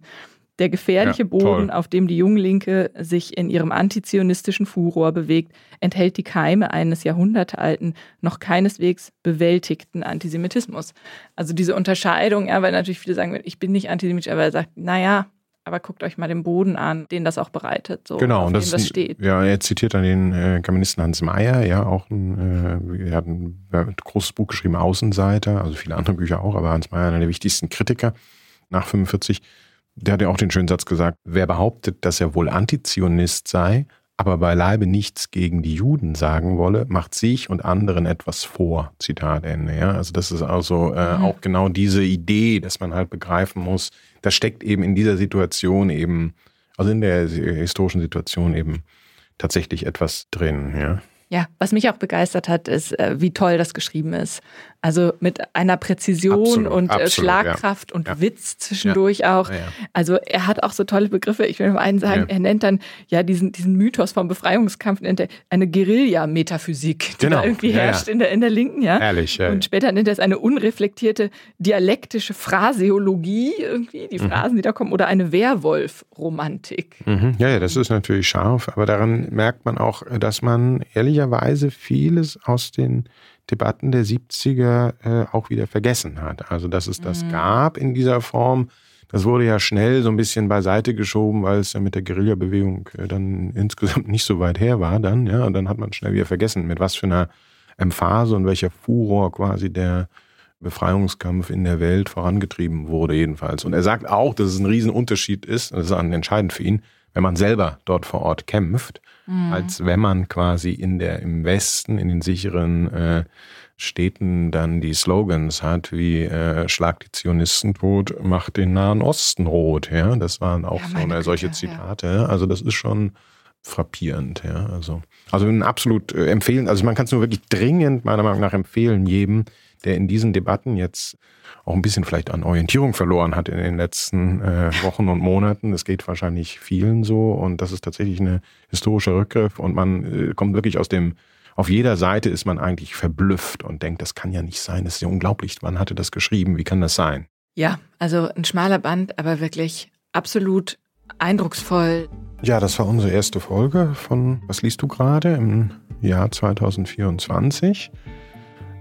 Der gefährliche ja, Boden, auf dem die Junglinke sich in ihrem antizionistischen Furor bewegt, enthält die Keime eines jahrhundertealten, noch keineswegs bewältigten Antisemitismus. Also diese Unterscheidung, ja, weil natürlich viele sagen, ich bin nicht antisemitisch, aber er sagt, naja, aber guckt euch mal den Boden an, den das auch bereitet, so genau, und das, das steht. Ja, er zitiert dann den äh, Germanisten Hans Meyer, ja, auch ein, äh, er hat ein, ein großes Buch geschrieben, Außenseiter, also viele andere Bücher auch, aber Hans Meyer einer der wichtigsten Kritiker nach 45 der hat ja auch den schönen Satz gesagt, wer behauptet, dass er wohl Antizionist sei, aber beileibe nichts gegen die Juden sagen wolle, macht sich und anderen etwas vor. Zitat Ende. Ja? Also das ist also äh, mhm. auch genau diese Idee, dass man halt begreifen muss, da steckt eben in dieser Situation eben, also in der historischen Situation eben tatsächlich etwas drin. Ja? Ja, was mich auch begeistert hat, ist, äh, wie toll das geschrieben ist. Also mit einer Präzision absolut, und äh, absolut, Schlagkraft ja. und ja. Witz zwischendurch ja. auch. Also er hat auch so tolle Begriffe. Ich will nur einen sagen, er nennt dann ja diesen, diesen Mythos vom Befreiungskampf, nennt er eine Guerilla-Metaphysik, die genau. da irgendwie herrscht In, der, in der Linken. Ja? Ehrlich. Ja. Und später nennt er es eine unreflektierte dialektische Phraseologie, irgendwie, die mhm. Phrasen, mhm. die da kommen, oder eine Werwolf-Romantik. Mhm. Ja, ja, das ist natürlich scharf, aber daran merkt man auch, dass man ehrlicherweise vieles aus den Debatten der 70er äh, auch wieder vergessen hat. Also, dass es das mhm. gab in dieser Form, das wurde ja schnell so ein bisschen beiseite geschoben, weil es ja mit der Guerilla-Bewegung äh, dann insgesamt nicht so weit her war dann, ja, und dann hat man schnell wieder vergessen, mit was für einer Emphase und welcher Furor quasi der Befreiungskampf in der Welt vorangetrieben wurde jedenfalls. Und er sagt auch, dass es ein Riesenunterschied ist, das ist entscheidend für ihn, wenn man selber dort vor Ort kämpft mhm. als wenn man quasi in der, im Westen, in den sicheren äh, Städten dann die Slogans hat, wie äh, Schlag die Zionisten tot, macht den Nahen Osten rot. Ja, das waren auch ja, so eine, solche Zitate. Ja. Also das ist schon frappierend. Ja, also, also ein absolut äh, empfehlen, also man kann es nur wirklich dringend meiner Meinung nach empfehlen, jedem, der in diesen Debatten jetzt auch ein bisschen vielleicht an Orientierung verloren hat in den letzten äh, Wochen und Monaten. Es geht wahrscheinlich vielen so und das ist tatsächlich eine historische Rückgriff und man äh, kommt wirklich aus dem auf jeder Seite ist man eigentlich verblüfft und denkt, das kann ja nicht sein, das ist ja unglaublich, wann hatte das geschrieben, wie kann das sein? Ja, also ein schmaler Band, aber wirklich absolut eindrucksvoll. Ja, das war unsere erste Folge von Was liest du gerade im Jahr 2024.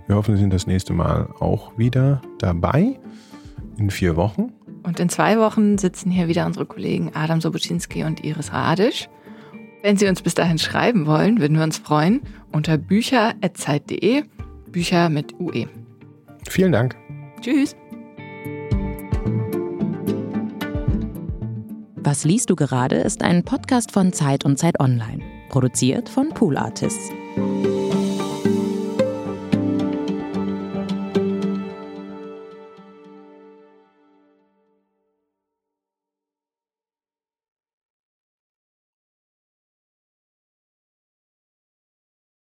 Wir hoffen, Sie sind das nächste Mal auch wieder dabei. In vier Wochen. Und in zwei Wochen sitzen hier wieder unsere Kollegen Adam Sobocinski und Iris Radisch. Wenn Sie uns bis dahin schreiben wollen, würden wir uns freuen unter bücher.zeit.de, Bücher mit UE. Vielen Dank. Tschüss. Was liest du gerade ist ein Podcast von Zeit und Zeit Online, produziert von Pool Artists.